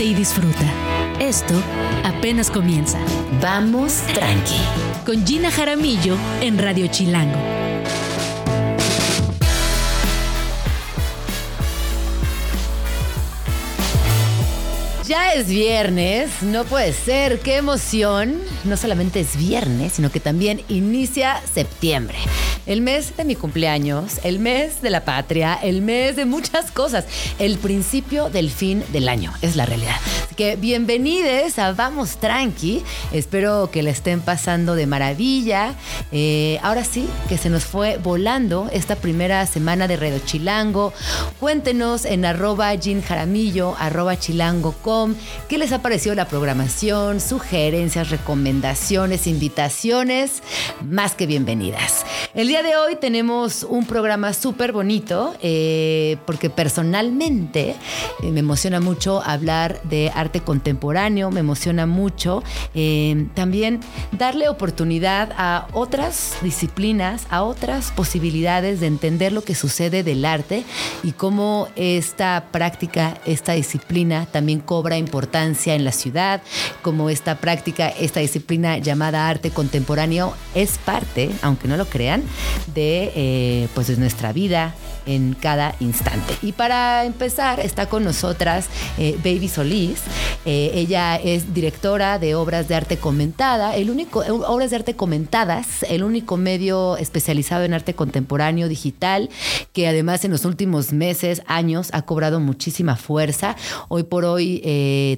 y disfruta. Esto apenas comienza. Vamos tranqui. Con Gina Jaramillo en Radio Chilango. Ya es viernes, no puede ser, qué emoción. No solamente es viernes, sino que también inicia septiembre. El mes de mi cumpleaños, el mes de la patria, el mes de muchas cosas. El principio del fin del año, es la realidad. Así que bienvenidos a Vamos Tranqui. Espero que le estén pasando de maravilla. Eh, ahora sí, que se nos fue volando esta primera semana de Redo Chilango. Cuéntenos en arroba Jaramillo, arroba chilango.com, qué les ha parecido la programación, sugerencias, recomendaciones, invitaciones, más que bienvenidas. El día de hoy tenemos un programa súper bonito eh, porque personalmente eh, me emociona mucho hablar de arte contemporáneo, me emociona mucho eh, también darle oportunidad a otras disciplinas, a otras posibilidades de entender lo que sucede del arte y cómo esta práctica, esta disciplina también cobra importancia en la ciudad, como esta práctica, esta disciplina llamada arte contemporáneo es parte, aunque no lo crean, de, eh, pues de nuestra vida en cada instante. Y para empezar, está con nosotras eh, Baby Solís. Eh, ella es directora de Obras de Arte Comentada, el único, Obras de Arte Comentadas, el único medio especializado en arte contemporáneo digital, que además en los últimos meses, años, ha cobrado muchísima fuerza. Hoy por hoy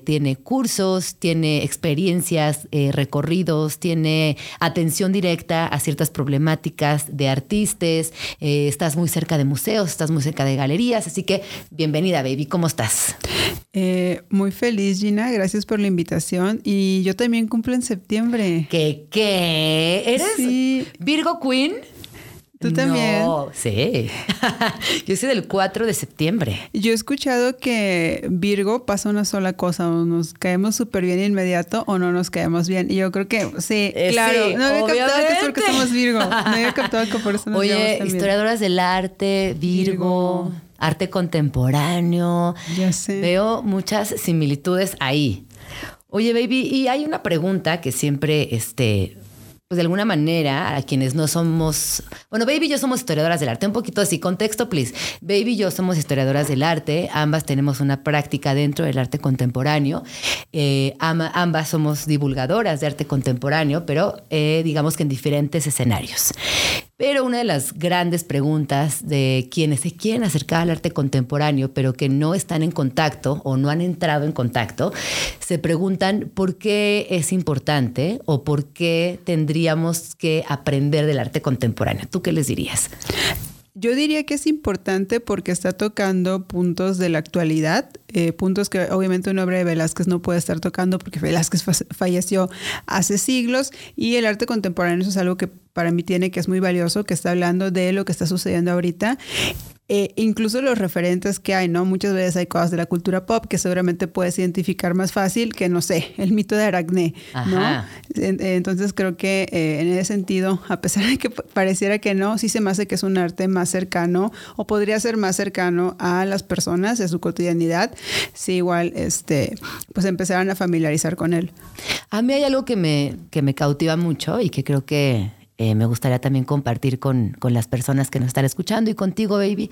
tiene cursos, tiene experiencias, recorridos, tiene atención directa a ciertas problemáticas de artistas, eh, estás muy cerca de museos, estás muy cerca de galerías, así que bienvenida, baby, ¿cómo estás? Eh, muy feliz, Gina, gracias por la invitación y yo también cumplo en septiembre. ¿Qué? ¿Qué? ¿Eres Virgo Queen? ¿Tú también? sí. Yo soy del 4 de septiembre. Yo he escuchado que Virgo pasa una sola cosa, o nos caemos súper bien inmediato o no nos caemos bien. Y yo creo que sí, eh, claro. no había captado que es porque somos Virgo. No había captado que por eso nos Oye, historiadoras del arte, Virgo, arte contemporáneo. Ya sé. Veo muchas similitudes ahí. Oye, baby, y hay una pregunta que siempre este, pues de alguna manera, a quienes no somos, bueno, Baby y yo somos historiadoras del arte, un poquito así, contexto, please. Baby y yo somos historiadoras del arte, ambas tenemos una práctica dentro del arte contemporáneo, eh, ambas somos divulgadoras de arte contemporáneo, pero eh, digamos que en diferentes escenarios. Pero una de las grandes preguntas de quienes se quieren acercar al arte contemporáneo, pero que no están en contacto o no han entrado en contacto, se preguntan por qué es importante o por qué tendríamos que aprender del arte contemporáneo. ¿Tú qué les dirías? Yo diría que es importante porque está tocando puntos de la actualidad, eh, puntos que obviamente una obra de Velázquez no puede estar tocando porque Velázquez falleció hace siglos y el arte contemporáneo es algo que para mí tiene que es muy valioso, que está hablando de lo que está sucediendo ahorita eh, incluso los referentes que hay, ¿no? Muchas veces hay cosas de la cultura pop que seguramente puedes identificar más fácil que, no sé, el mito de Aracné, ¿no? Entonces creo que eh, en ese sentido, a pesar de que pareciera que no, sí se me hace que es un arte más cercano o podría ser más cercano a las personas, a su cotidianidad, si igual, este, pues empezaran a familiarizar con él. A mí hay algo que me, que me cautiva mucho y que creo que eh, me gustaría también compartir con, con, las personas que nos están escuchando y contigo, baby.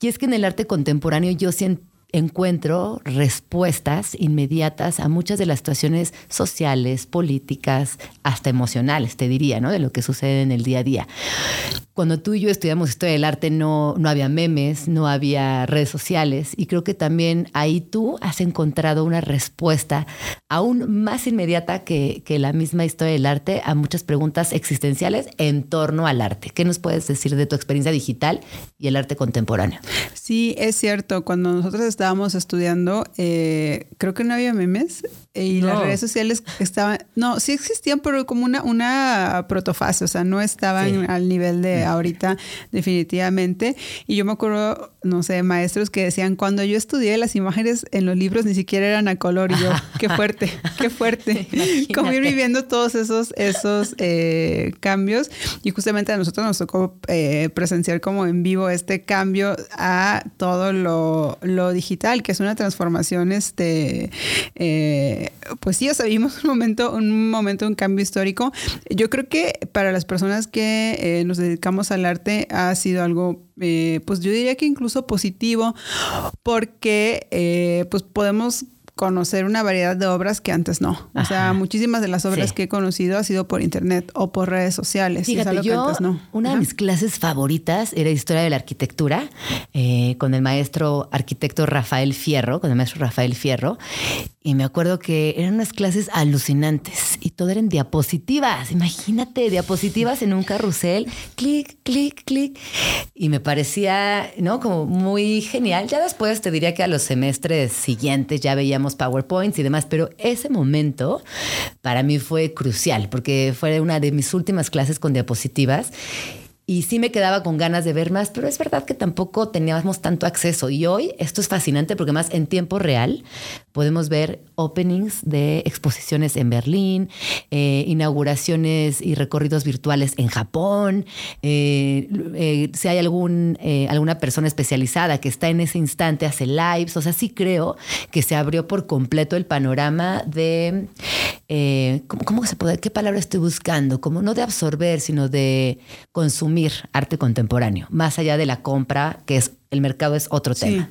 Y es que en el arte contemporáneo yo siento encuentro respuestas inmediatas a muchas de las situaciones sociales, políticas, hasta emocionales, te diría, ¿no? De lo que sucede en el día a día. Cuando tú y yo estudiamos historia del arte no, no había memes, no había redes sociales y creo que también ahí tú has encontrado una respuesta aún más inmediata que, que la misma historia del arte a muchas preguntas existenciales en torno al arte. ¿Qué nos puedes decir de tu experiencia digital y el arte contemporáneo? Sí, es cierto. Cuando nosotros estábamos estudiando, eh, creo que no había memes y las redes sociales estaban, no, sí existían, pero como una, una protofase, o sea, no estaban al nivel de ahorita definitivamente. Y yo me acuerdo, no sé, maestros que decían, cuando yo estudié las imágenes en los libros ni siquiera eran a color y yo, qué fuerte, qué fuerte. Como ir viviendo todos esos, esos eh, cambios. Y justamente a nosotros nos tocó eh, presenciar como en vivo este cambio a todo lo, lo digital, que es una transformación, este, eh, pues sí, ya sabíamos un momento, un momento, un cambio histórico. Yo creo que para las personas que nos dedicamos al arte ha sido algo eh, pues yo diría que incluso positivo, porque eh, pues podemos conocer una variedad de obras que antes no. O sea, muchísimas de las obras que he conocido ha sido por internet o por redes sociales. Fíjate, yo, una de mis clases favoritas era Historia de la Arquitectura eh, con el maestro arquitecto Rafael Fierro, con el maestro Rafael Fierro. Y me acuerdo que eran unas clases alucinantes y todo eran diapositivas. Imagínate, diapositivas en un carrusel, clic, clic, clic. Y me parecía, ¿no? Como muy genial. Ya después te diría que a los semestres siguientes ya veíamos PowerPoints y demás, pero ese momento para mí fue crucial porque fue una de mis últimas clases con diapositivas y sí me quedaba con ganas de ver más, pero es verdad que tampoco teníamos tanto acceso. Y hoy esto es fascinante porque más en tiempo real podemos ver openings de exposiciones en Berlín, eh, inauguraciones y recorridos virtuales en Japón. Eh, eh, si hay algún, alguna persona especializada que está en ese instante, hace lives. O sea, sí creo que se abrió por completo el panorama de, ¿cómo, ¿cómo, se puede, qué palabra estoy buscando? Como no de absorber, sino de consumir arte contemporáneo, más allá de la compra, que es el mercado es otro tema.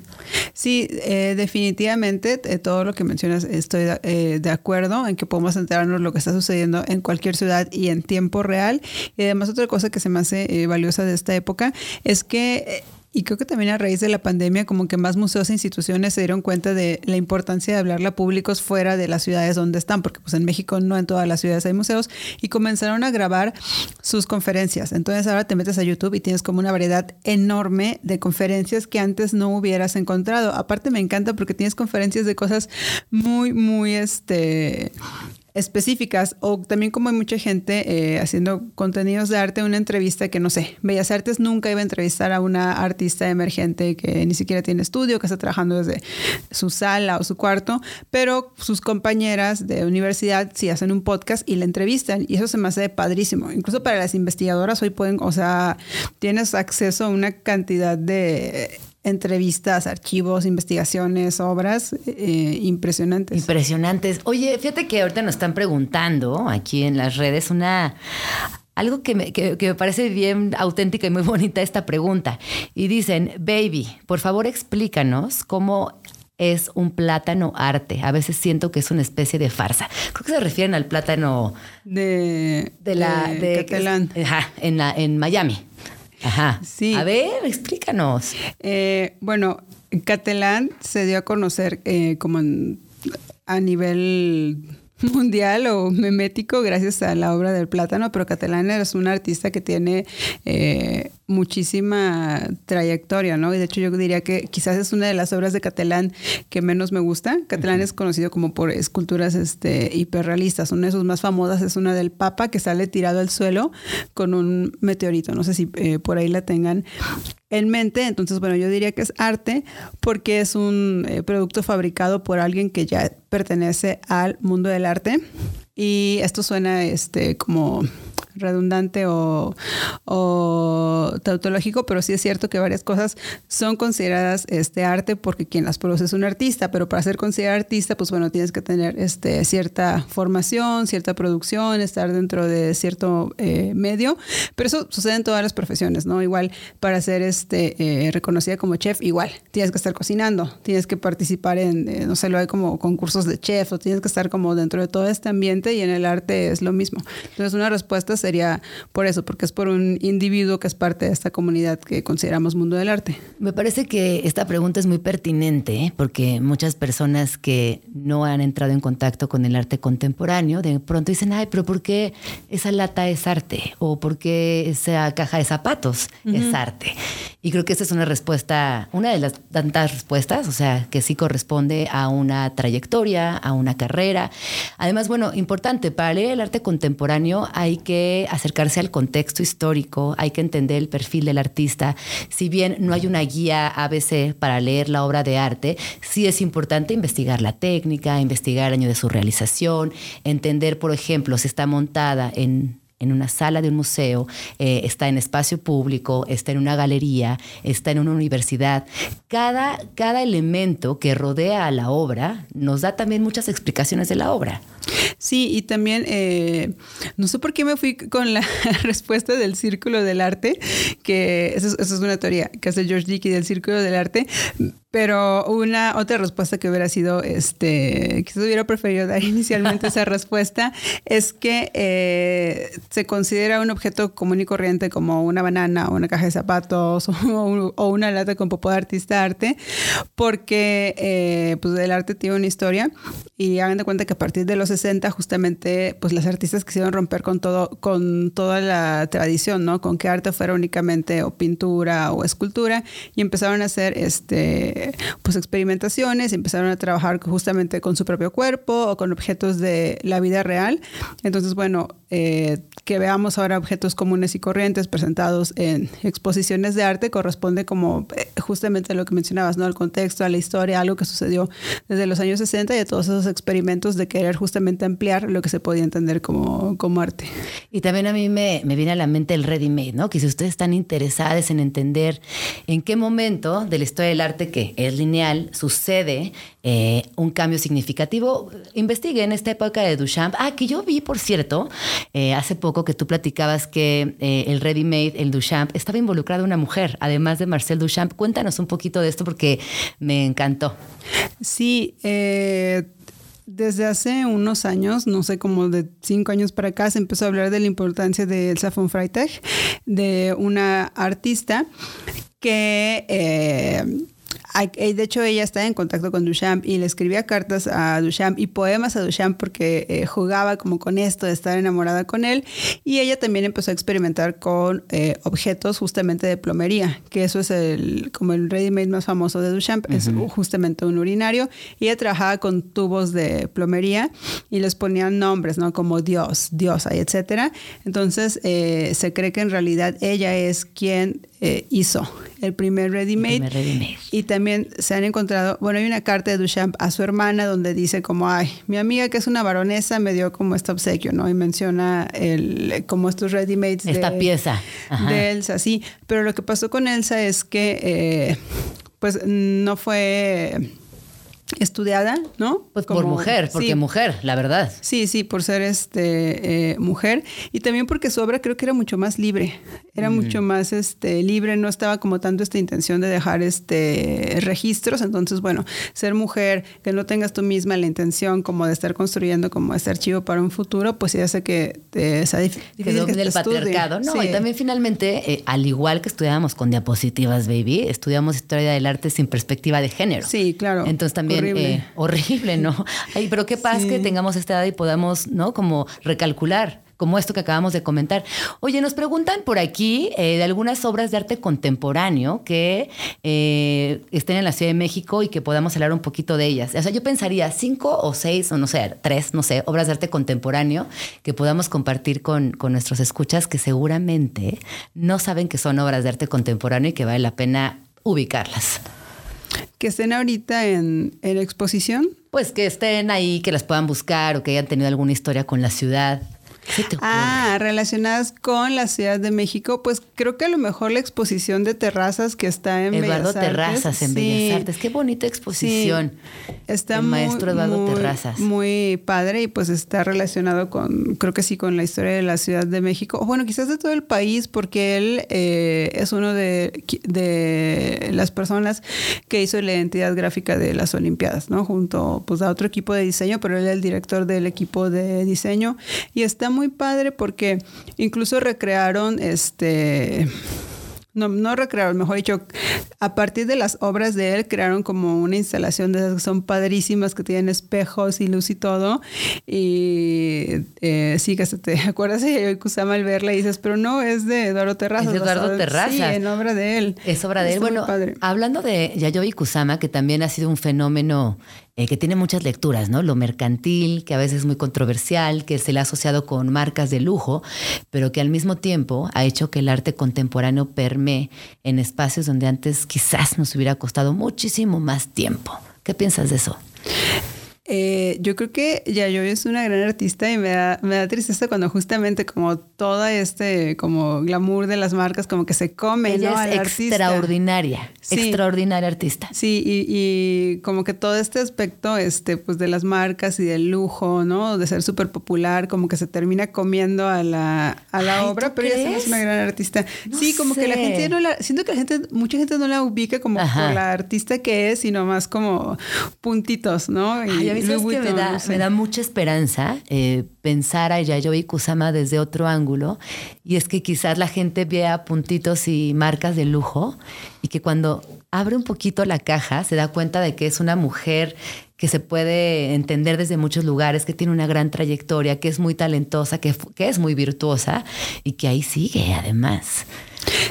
Sí, eh, definitivamente eh, todo lo que mencionas estoy eh, de acuerdo en que podemos enterarnos lo que está sucediendo en cualquier ciudad y en tiempo real. Y además otra cosa que se me hace valiosa de esta época es que y creo que también a raíz de la pandemia, como que más museos e instituciones se dieron cuenta de la importancia de hablarle a públicos fuera de las ciudades donde están, porque pues en México no en todas las ciudades hay museos, y comenzaron a grabar sus conferencias. Entonces ahora te metes a YouTube y tienes como una variedad enorme de conferencias que antes no hubieras encontrado. Aparte me encanta porque tienes conferencias de cosas muy, muy, este, específicas o también como hay mucha gente eh, haciendo contenidos de arte, una entrevista que no sé, Bellas Artes nunca iba a entrevistar a una artista emergente que ni siquiera tiene estudio, que está trabajando desde su sala o su cuarto, pero sus compañeras de universidad sí hacen un podcast y la entrevistan y eso se me hace padrísimo. Incluso para las investigadoras hoy pueden, o sea, tienes acceso a una cantidad de entrevistas, archivos, investigaciones, obras eh, impresionantes. Impresionantes. Oye, fíjate que ahorita nos están preguntando aquí en las redes una algo que me, que, me, parece bien auténtica y muy bonita esta pregunta. Y dicen, baby, por favor explícanos cómo es un plátano arte. A veces siento que es una especie de farsa. Creo que se refieren al plátano de, de la de, en, la, en Miami. Ajá. Sí. A ver, explícanos. Eh, bueno, Catalán se dio a conocer eh, como a nivel mundial o memético gracias a la obra del plátano, pero Catalán es un artista que tiene eh, muchísima trayectoria, ¿no? Y de hecho yo diría que quizás es una de las obras de Catalán que menos me gusta. Catalán es conocido como por esculturas este, hiperrealistas. Una de sus más famosas es una del Papa que sale tirado al suelo con un meteorito. No sé si eh, por ahí la tengan en mente. Entonces, bueno, yo diría que es arte porque es un eh, producto fabricado por alguien que ya pertenece al mundo del arte. Y esto suena este, como redundante o, tautológico, pero sí es cierto que varias cosas son consideradas este arte porque quien las produce es un artista, pero para ser considerado artista, pues bueno, tienes que tener este, cierta formación, cierta producción, estar dentro de cierto eh, medio, pero eso sucede en todas las profesiones, ¿no? Igual para ser este, eh, reconocida como chef, igual, tienes que estar cocinando, tienes que participar en, eh, no sé, lo hay como concursos de chef o tienes que estar como dentro de todo este ambiente y en el arte es lo mismo. Entonces una respuesta es sería por eso, porque es por un individuo que es parte de esta comunidad que consideramos mundo del arte. Me parece que esta pregunta es muy pertinente, ¿eh? porque muchas personas que no han entrado en contacto con el arte contemporáneo, de pronto dicen, ay, pero ¿por qué esa lata es arte? ¿O por qué esa caja de zapatos es arte? Y creo que esa es una respuesta, una de las tantas respuestas, o sea, que sí corresponde a una trayectoria, a una carrera. Además, bueno, importante, para leer el arte contemporáneo hay que que acercarse al contexto histórico, hay que entender el perfil del artista. Si bien no hay una guía ABC para leer la obra de arte, sí es importante investigar la técnica, investigar el año de su realización, entender, por ejemplo, si está montada en en una sala de un museo, eh, está en espacio público, está en una galería, está en una universidad. Cada, cada elemento que rodea a la obra nos da también muchas explicaciones de la obra. Sí, y también, eh, no sé por qué me fui con la respuesta del círculo del arte, que esa es, una teoría que hace George Dickey del círculo del arte, pero una otra respuesta que hubiera sido, este, que hubiera preferido dar inicialmente esa respuesta, es que eh, se considera un objeto común y corriente como una banana o una caja de zapatos o, una lata con popó de artista arte, porque eh, pues el arte tiene una historia y hagan de cuenta que a partir de los 60 justamente pues las artistas quisieron romper con todo con toda la tradición, ¿no? Con que arte fuera únicamente o pintura o escultura y empezaron a hacer este pues experimentaciones, empezaron a trabajar justamente con su propio cuerpo o con objetos de la vida real. Entonces, bueno, eh, que veamos ahora objetos comunes y corrientes presentados en exposiciones de arte corresponde como eh, justamente a lo que mencionabas, ¿no? Al contexto, a la historia, algo que sucedió desde los años 60 y a todos esos experimentos de querer justamente ampliar lo que se podía entender como, como arte. Y también a mí me, me viene a la mente el ready-made, ¿no? Que si ustedes están interesados en entender en qué momento de la historia del arte que es lineal sucede eh, un cambio significativo, investiguen esta época de Duchamp. Ah, que yo vi, por cierto, eh, hace poco que tú platicabas que eh, el ready-made, el Duchamp, estaba involucrada una mujer, además de Marcel Duchamp. Cuéntanos un poquito de esto porque me encantó. Sí, desde hace unos años, no sé, como de cinco años para acá, se empezó a hablar de la importancia de Elsa von Freitag, de una artista que eh, de hecho, ella está en contacto con Duchamp y le escribía cartas a Duchamp y poemas a Duchamp porque eh, jugaba como con esto de estar enamorada con él. Y ella también empezó a experimentar con eh, objetos justamente de plomería, que eso es el, como el ready-made más famoso de Duchamp, es justamente un urinario. Y ella trabajaba con tubos de plomería y les ponían nombres, ¿no? Como Dios, diosa y etcétera. Entonces, se cree que en realidad ella es quien hizo el primer ready-made. y también se han encontrado, bueno, hay una carta de Duchamp a su hermana donde dice como, ay, mi amiga que es una baronesa me dio como este obsequio, ¿no? Y menciona el, como estos ready-mades. Esta pieza. De Elsa, sí. Pero lo que pasó con Elsa es que, eh, pues, no fue estudiada, ¿no? Pues por mujer, porque mujer, la verdad. Sí, sí, por ser este eh, mujer y también porque su obra creo que era mucho más libre, era mm. mucho más este libre, no estaba como tanto esta intención de dejar este registros, entonces bueno, ser mujer, que no tengas tú misma la intención como de estar construyendo como este archivo para un futuro, pues ya sé que te, es difícil que, el patriarcado, no, y también finalmente eh, al igual que estudiábamos con diapositivas, baby, estudiamos historia del arte sin perspectiva de género. Sí, claro. Entonces también horrible, eh, ¿no? Ay, pero qué pasa que tengamos esta edad y podamos, ¿no? Como recalcular como esto que acabamos de comentar. Oye, nos preguntan por aquí eh, de algunas obras de arte contemporáneo que eh, estén en la Ciudad de México y que podamos hablar un poquito de ellas. O sea, yo pensaría cinco o seis, o no sé, tres, no sé, obras de arte contemporáneo que podamos compartir con, con nuestros escuchas que seguramente no saben que son obras de arte contemporáneo y que vale la pena ubicarlas que estén ahorita en, en exposición? Pues que estén ahí, que las puedan buscar o que hayan tenido alguna historia con la ciudad. Ah, relacionadas con la Ciudad de México, pues creo que a lo mejor la exposición de terrazas que está en Eduardo Terrazas en Bellas Artes. Qué bonita exposición. Está muy, maestro Eduardo Terrazas. Muy padre y pues está relacionado con, creo que sí, con la historia de la Ciudad de México. bueno, quizás de todo el país, porque él eh, es uno de, de las personas que hizo la identidad gráfica de las Olimpiadas, ¿no? Junto pues a otro equipo de diseño, pero él es el director del equipo de diseño y está muy padre porque incluso recrearon este no, no recrearon, mejor dicho, a partir de las obras de él crearon como una instalación de esas que son padrísimas, que tienen espejos y luz y todo. Y eh, sí, que se te acuerdas de Yayoi Kusama al verla y dices, pero no, es de Eduardo Terrazas. Es de Eduardo Terrazas. Sí, en obra de él. Es obra de él. Bueno, hablando de Yayoi Kusama, que también ha sido un fenómeno eh, que tiene muchas lecturas, ¿no? Lo mercantil, que a veces es muy controversial, que se le ha asociado con marcas de lujo, pero que al mismo tiempo ha hecho que el arte contemporáneo permee en espacios donde antes quizás nos hubiera costado muchísimo más tiempo. ¿Qué piensas de eso? Eh, yo creo que Yayoi es una gran artista y me da, me da tristeza cuando justamente como toda este como glamour de las marcas como que se come Ella ¿no? es artista. extraordinaria, Sí. extraordinaria artista. Sí, y, y como que todo este aspecto este, pues de las marcas y del lujo, ¿no? De ser súper popular, como que se termina comiendo a la, a la Ay, obra, ¿tú pero ella es una gran artista. No sí, como que la gente no la, siento que la gente, mucha gente no la ubica como Ajá. por la artista que es, sino más como puntitos, ¿no? Ay, a mí sabes Louis que me da, me mucha esperanza eh, pensar a Yayoi Kusama desde otro ángulo. Y es que quizás la gente vea puntitos y marcas de lujo y que cuando abre un poquito la caja se da cuenta de que es una mujer que se puede entender desde muchos lugares, que tiene una gran trayectoria, que es muy talentosa, que, que es muy virtuosa y que ahí sigue además.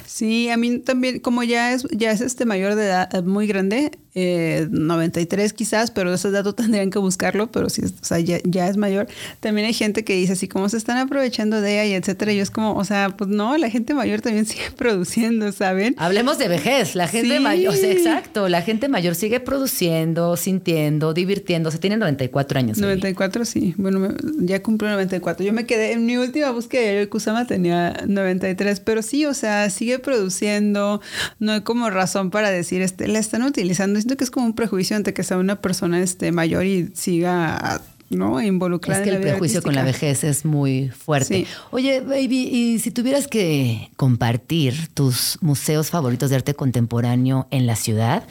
Sí, a mí también, como ya es, ya es este mayor de edad, eh, muy grande, eh, 93 quizás, pero ese dato tendrían que buscarlo, pero sí, o sea, ya, ya es mayor. También hay gente que dice así, como se están aprovechando de ella y etcétera. Y yo es como, o sea, pues no, la gente mayor también sigue produciendo, ¿saben? Hablemos de vejez, la gente Sí. mayor, o sea, exacto, la gente mayor sigue produciendo, sintiendo, divirtiéndose, tiene 94 años. baby. 94, sí. Bueno, me- ya cumplió 94. Yo me quedé, en mi última búsqueda de Kusama tenía 93, pero sí, o sea, sigue produciendo. No hay como razón para decir, este, la están utilizando. Siento que es como un prejuicio ante que sea una persona este, mayor y siga, ¿no? Involucrada Es que el prejuicio con la vejez es muy fuerte. Sí. Oye, baby, y si tuvieras que compartir tus museos favoritos de arte contemporáneo en la ciudad,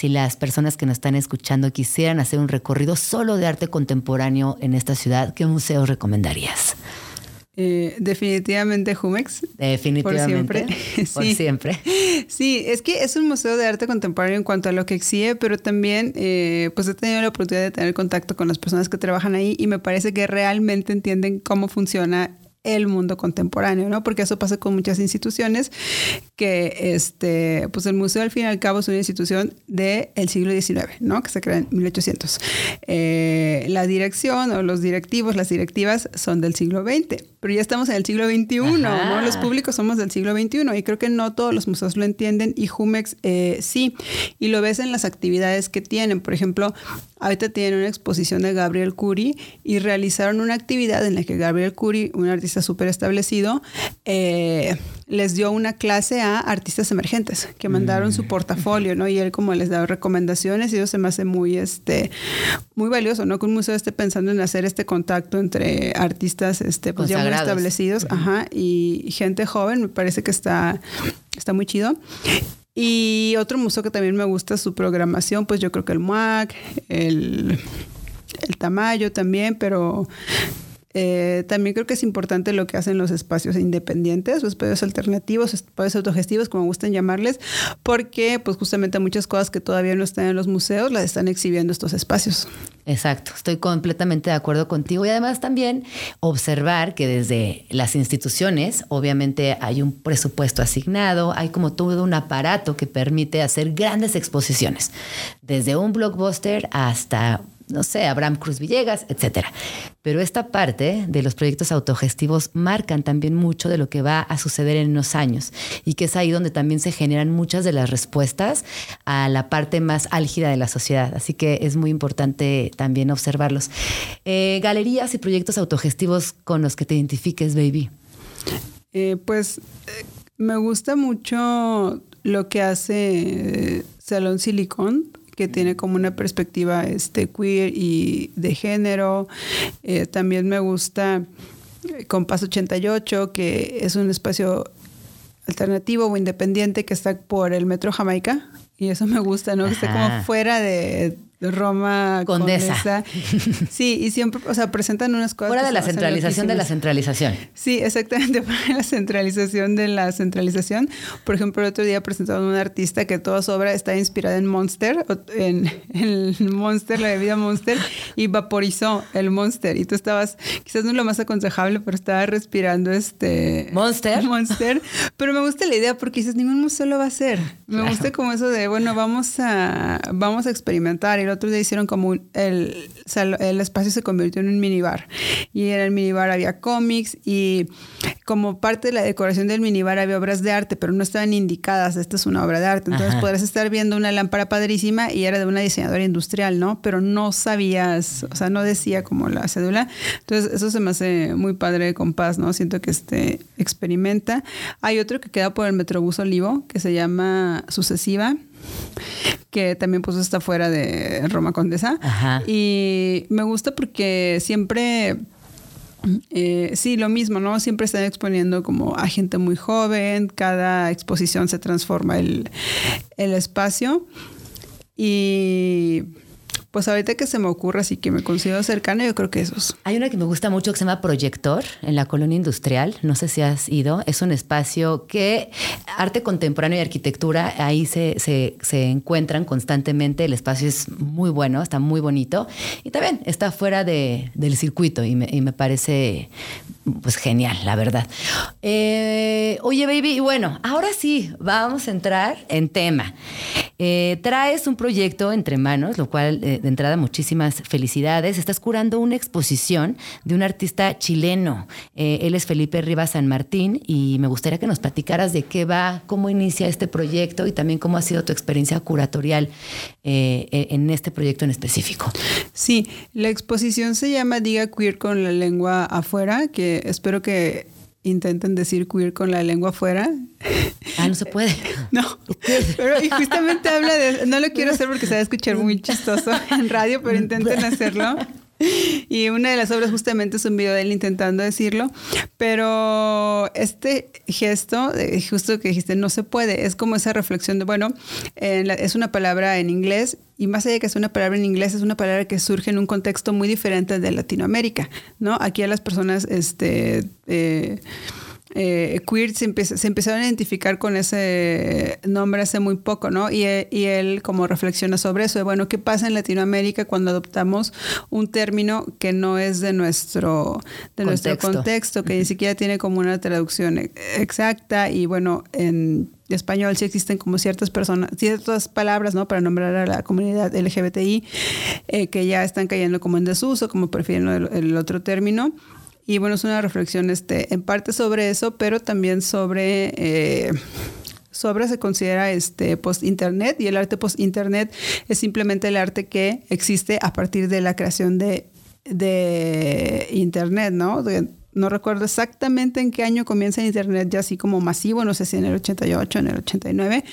si las personas que nos están escuchando quisieran hacer un recorrido solo de arte contemporáneo en esta ciudad, ¿qué museos recomendarías? Eh, definitivamente Jumex. Definitivamente. Por siempre. Por Sí. siempre. Sí, es que es un museo de arte contemporáneo en cuanto a lo que exhibe, pero también eh, pues he tenido la oportunidad de tener contacto con las personas que trabajan ahí y me parece que realmente entienden cómo funciona el mundo contemporáneo, ¿no? Porque eso pasa con muchas instituciones que, este, pues el museo al fin y al cabo es una institución del siglo XIX, ¿no? Que se crea en 1800. Eh, la dirección o los directivos, las directivas son del siglo XX, pero ya estamos en el siglo XXI, ¿no? Ajá. Los públicos somos del siglo XXI y creo que no todos los museos lo entienden y Jumex eh, sí, y lo ves en las actividades que tienen. Por ejemplo, ahorita tienen una exposición de Gabriel Curie y realizaron una actividad en la que Gabriel Curie, un artista súper establecido, eh, les dio una clase a artistas emergentes que mandaron su portafolio, ¿no? Y él como les daba recomendaciones y eso se me hace muy, este, muy valioso, ¿no? Que un museo esté pensando en hacer este contacto entre artistas, este, pues ya muy establecidos, ajá, y gente joven, me parece que está, está muy chido. Y otro museo que también me gusta su programación, pues yo creo que el MUAC, el, el Tamayo también, pero eh, también creo que es importante lo que hacen los espacios independientes, o espacios alternativos, espacios autogestivos, como gustan llamarles, porque pues justamente muchas cosas que todavía no están en los museos las están exhibiendo estos espacios. Exacto, estoy completamente de acuerdo contigo y además también observar que desde las instituciones obviamente hay un presupuesto asignado, hay como todo un aparato que permite hacer grandes exposiciones, desde un blockbuster hasta no sé, Abraham Cruz Villegas, etcétera. Pero esta parte de los proyectos autogestivos marcan también mucho de lo que va a suceder en unos años y que es ahí donde también se generan muchas de las respuestas a la parte más álgida de la sociedad. Así que es muy importante también observarlos. Eh, galerías y proyectos autogestivos con los que te identifiques, baby. Eh, pues eh, me gusta mucho lo que hace Salón Silicón, que tiene como una perspectiva este, queer y de género. Eh, también me gusta eh, Compás 88, que es un espacio alternativo o independiente que está por el Metro Jamaica. Y eso me gusta, ¿no? Que esté como fuera de, de Roma. Condesa. Sí, y siempre, o sea, presentan unas cosas. Fuera de la centralización de la centralización. Sí, exactamente, para la centralización de la centralización. Por ejemplo, el otro día presentaron un artista que toda su obra está inspirada en Monster, en el Monster, la bebida Monster, y vaporizó el Monster. Y tú estabas, quizás no es lo más aconsejable, pero estaba respirando este... ¿Monster? Monster. Pero me gusta la idea porque dices, ningún museo lo va a hacer. Me gusta como eso de, bueno, vamos a, vamos a experimentar. Y el otro día hicieron como el, el espacio se convirtió en un minibar. Y en el minibar había cómics y como parte de la decoración del minibar había obras de arte, pero no estaban indicadas, esta es una obra de arte. Entonces podrás estar viendo una lámpara padrísima y era de una diseñadora industrial, ¿no? Pero no sabías, o sea, no decía como la cédula. Entonces eso se me hace muy padre de compás, ¿no? Siento que este experimenta. Hay otro que queda por el Metrobús Olivo, que se llama sucesiva que también pues está fuera de Roma Condesa. Y me gusta porque siempre, eh, sí, lo mismo, ¿no? Siempre están exponiendo como a gente muy joven, cada exposición se transforma el, el espacio. Y pues ahorita que se me ocurre, así que me considero cercana, yo creo que esos. Hay una que me gusta mucho que se llama Proyector en la colonia industrial. No sé si has ido. Es un espacio que arte contemporáneo y arquitectura ahí se, se, encuentran constantemente. El espacio es muy bueno, está muy bonito. Y también está fuera de, del circuito y me, y me parece pues genial, la verdad. Eh, oye, baby, y bueno, ahora sí, vamos a entrar en tema. Eh, traes un proyecto entre manos, lo cual eh, de entrada muchísimas felicidades. Estás curando una exposición de un artista chileno. él es Felipe Rivas San Martín y me gustaría que nos platicaras de qué va, cómo inicia este proyecto y también cómo ha sido tu experiencia curatorial en este proyecto en específico. Sí, la exposición se llama Diga Queer con la lengua afuera, que espero que intenten decir queer con la lengua afuera. Ah, no se puede. No, pero justamente habla de, no lo quiero hacer porque se va a escuchar muy chistoso en radio, pero intenten hacerlo. Y una de las obras justamente es un video de él intentando decirlo, pero este gesto, justo que dijiste, no se puede, es como esa reflexión de, bueno, es una palabra en inglés y más allá de que es una palabra en inglés, es una palabra que surge en un contexto muy diferente de Latinoamérica, ¿no? Aquí a las personas, este... Eh, eh, queer se, empezaron a identificar con ese nombre hace muy poco, ¿no? Y, él como reflexiona sobre eso, de, bueno, ¿qué pasa en Latinoamérica cuando adoptamos un término que no es de nuestro, de contexto. nuestro contexto, que ni siquiera tiene como una traducción e-, exacta y bueno, en español sí existen como ciertas personas, ciertas palabras, ¿no? Para nombrar a la comunidad LGBTI eh, que ya están cayendo como en desuso, como prefieren el otro término. Y bueno, es una reflexión este, en parte sobre eso, pero también sobre... Eh, sobre se considera este post-internet y el arte post-internet es simplemente el arte que existe a partir de la creación de, de internet, ¿no? no recuerdo exactamente en qué año comienza internet ya así como masivo, no sé si en el 88, en el 89,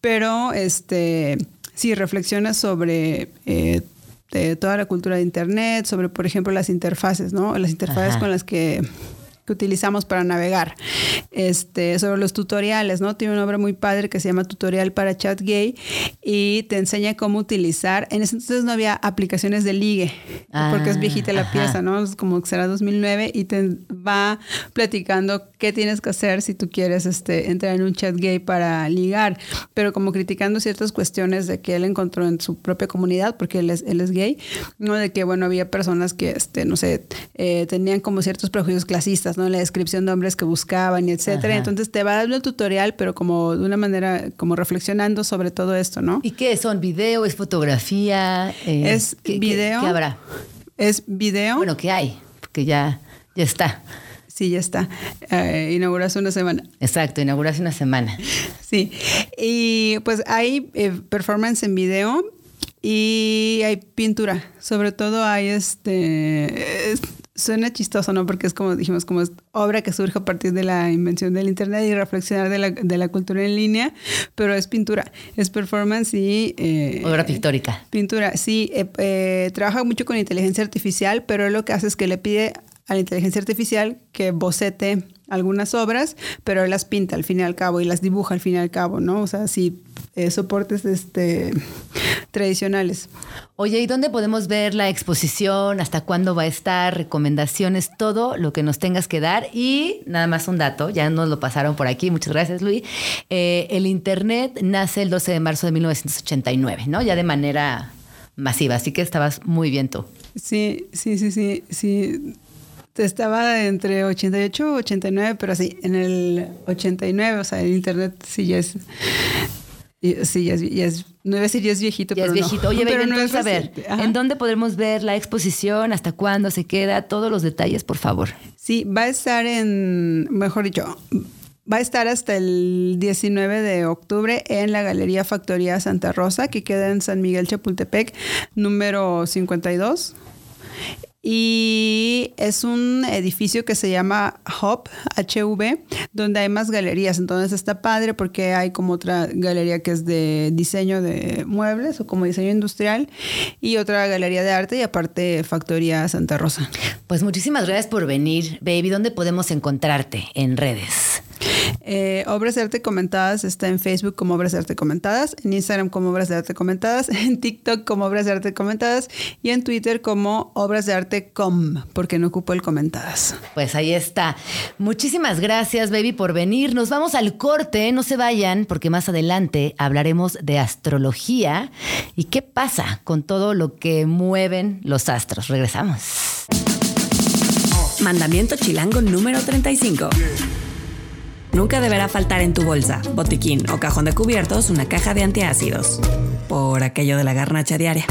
pero este sí reflexiona sobre eh, de toda la cultura de Internet, sobre, por ejemplo, las interfaces, ¿no? Las interfaces con las que que utilizamos para navegar. Este, sobre los tutoriales, ¿no? Tiene una obra muy padre que se llama Tutorial para Chat Gay y te enseña cómo utilizar. En ese entonces no había aplicaciones de ligue, porque es viejita la ah, pieza, ¿no? Es como que será 2009 y te va platicando qué tienes que hacer si tú quieres este, entrar en un chat gay para ligar, pero como criticando ciertas cuestiones de que él encontró en su propia comunidad, porque él es, él es gay, ¿no? De que, bueno, había personas que, este, no sé, eh, tenían como ciertos prejuicios clasistas ¿no? La descripción de hombres que buscaban y etcétera. Entonces te va dando el tutorial, pero como de una manera, como reflexionando sobre todo esto, ¿no? ¿Y qué son? ¿Video? ¿Es fotografía? Eh, es video. ¿qué, habrá? Es video. Bueno, ¿qué hay? Porque ya, ya está. Sí, ya está. Eh, una semana. Exacto, inauguraste una semana. Sí. Y pues hay eh, performance en video y hay pintura. Sobre todo hay este suena chistoso, ¿no? Porque es como dijimos, como es obra que surge a partir de la invención del Internet y reflexionar de la, de la cultura en línea, pero es pintura, es performance y... Eh, obra pictórica. Pintura, sí. Eh, eh, trabaja mucho con inteligencia artificial, pero lo que hace es que le pide a la inteligencia artificial que bocete algunas obras, pero él las pinta al fin y al cabo y las dibuja al fin y al cabo, ¿no? O sea, sí, eh, soportes este, tradicionales. Oye, ¿y dónde podemos ver la exposición? ¿Hasta cuándo va a estar? Recomendaciones, todo lo que nos tengas que dar. Y nada más un dato, ya nos lo pasaron por aquí, muchas gracias Luis. Eh, el Internet nace el 12 de marzo de 1989, ¿no? Ya de manera masiva, así que estabas muy bien tú. Sí, sí, sí, sí, sí. Estaba entre 88 y 89, pero sí, en el 89, o sea, el Internet sí ya es Sí, ya es, no iba a decir ya es viejito, ya pero es viejito. Oye, pero no entonces, a ver, ¿en dónde podremos ver la exposición? ¿Hasta cuándo se queda? Todos los detalles, por favor. Sí, va a estar en, mejor dicho, va a estar hasta el 19 de octubre en la Galería Factoría Santa Rosa, que queda en San Miguel Chapultepec, número 52. Y es un edificio que se llama Hub, HV, donde hay más galerías. Entonces está padre porque hay como otra galería que es de diseño de muebles o como diseño industrial y otra galería de arte y aparte Factoría Santa Rosa. Pues muchísimas gracias por venir, baby. ¿Dónde podemos encontrarte en redes? Eh, Obras de Arte Comentadas está en Facebook como Obras de Arte Comentadas, en Instagram como Obras de Arte Comentadas, en TikTok como Obras de Arte Comentadas y en Twitter como Obras de Arte Com, porque no ocupo el comentadas. Pues ahí está. Muchísimas gracias, baby, por venir. Nos vamos al corte, no se vayan, porque más adelante hablaremos de astrología y qué pasa con todo lo que mueven los astros. Regresamos. Mandamiento chilango número 35. Nunca deberá faltar en tu bolsa, botiquín o cajón de cubiertos una caja de antiácidos. Por aquello de la garnacha diaria.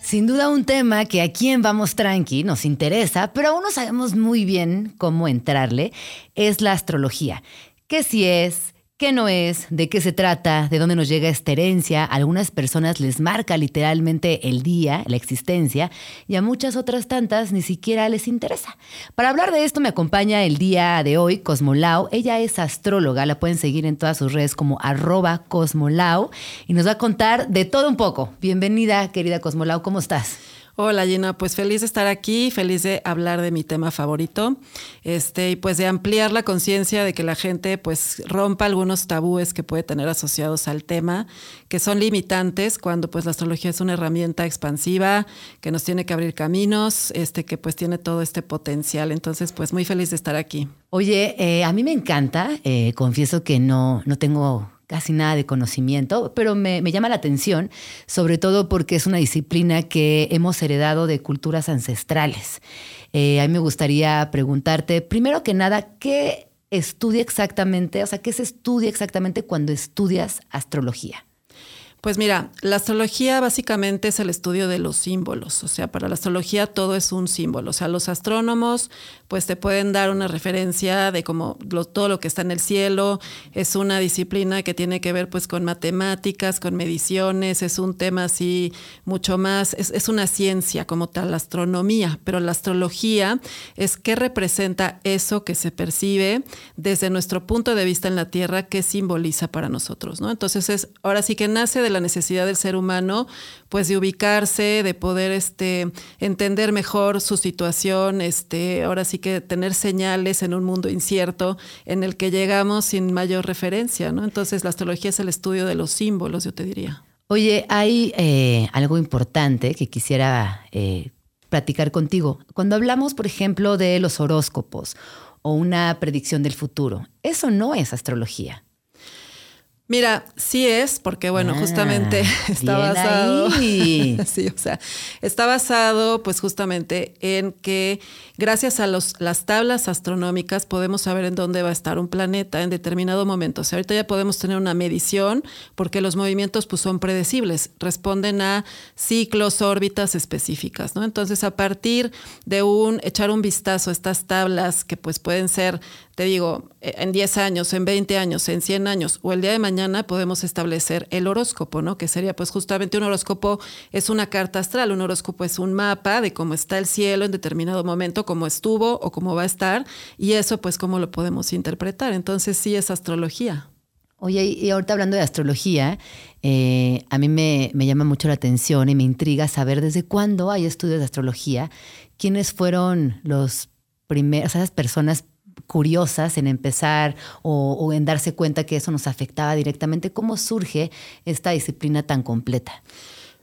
Sin duda un tema que aquí en Vamos Tranqui nos interesa, pero aún no sabemos muy bien cómo entrarle, es la astrología. ¿Qué si es? Qué no es, de qué se trata, de dónde nos llega esta herencia. A algunas personas les marca literalmente el día, la existencia, y a muchas otras tantas ni siquiera les interesa. Para hablar de esto me acompaña el día de hoy Cosmolao. Ella es astróloga, la pueden seguir en todas sus redes como arroba Cosmolao y nos va a contar de todo un poco. Bienvenida, querida Cosmolao, ¿cómo estás? Hola Gina, pues feliz de estar aquí, feliz de hablar de mi tema favorito, este, y pues de ampliar la conciencia de que la gente pues rompa algunos tabúes que puede tener asociados al tema, que son limitantes cuando pues la astrología es una herramienta expansiva, que nos tiene que abrir caminos, este, que pues tiene todo este potencial. Entonces, pues muy feliz de estar aquí. Oye, eh, a mí me encanta, eh, confieso que no, no tengo casi nada de conocimiento, pero me, llama la atención, sobre todo porque es una disciplina que hemos heredado de culturas ancestrales. Eh, a mí me gustaría preguntarte, primero que nada, ¿qué estudia exactamente, o sea, qué se estudia exactamente cuando estudias astrología? Pues mira, la astrología básicamente es el estudio de los símbolos, o sea, para la astrología todo es un símbolo, o sea, los astrónomos pues te pueden dar una referencia de cómo todo lo que está en el cielo, es una disciplina que tiene que ver pues con matemáticas, con mediciones, es un tema así mucho más, es, es una ciencia como tal, la astronomía, pero la astrología es qué representa eso que se percibe desde nuestro punto de vista en la Tierra, qué simboliza para nosotros, ¿no? Entonces es, ahora sí que nace de la necesidad del ser humano, pues de ubicarse, de poder este, entender mejor su situación, este, ahora sí que tener señales en un mundo incierto en el que llegamos sin mayor referencia, ¿no? Entonces la astrología es el estudio de los símbolos, yo te diría. Oye, hay eh, algo importante que quisiera eh, platicar contigo. Cuando hablamos, por ejemplo, de los horóscopos o una predicción del futuro, eso no es astrología. Mira, sí es, porque bueno, justamente Ah, está bien basado. ahí. sí, o sea, está basado, pues justamente en que gracias a los, las tablas astronómicas podemos saber en dónde va a estar un planeta en determinado momento. O sea, ahorita ya podemos tener una medición porque los movimientos pues son predecibles, responden a ciclos, órbitas específicas, ¿no? Entonces, a partir de un echar un vistazo a estas tablas que pues pueden ser te digo, eh, en 10 años, en 20 años, en 100 años o el día de mañana podemos establecer el horóscopo, ¿no? Que sería pues justamente un horóscopo es una carta astral, un horóscopo es un mapa de cómo está el cielo en determinado momento, cómo estuvo o cómo va a estar y eso pues cómo lo podemos interpretar. Entonces sí es astrología. Oye, y ahorita hablando de astrología, eh, a mí me, me, llama mucho la atención y me intriga saber desde cuándo hay estudios de astrología, quiénes fueron los primeros, esas personas curiosas en empezar o, en darse cuenta que eso nos afectaba directamente. ¿Cómo surge esta disciplina tan completa?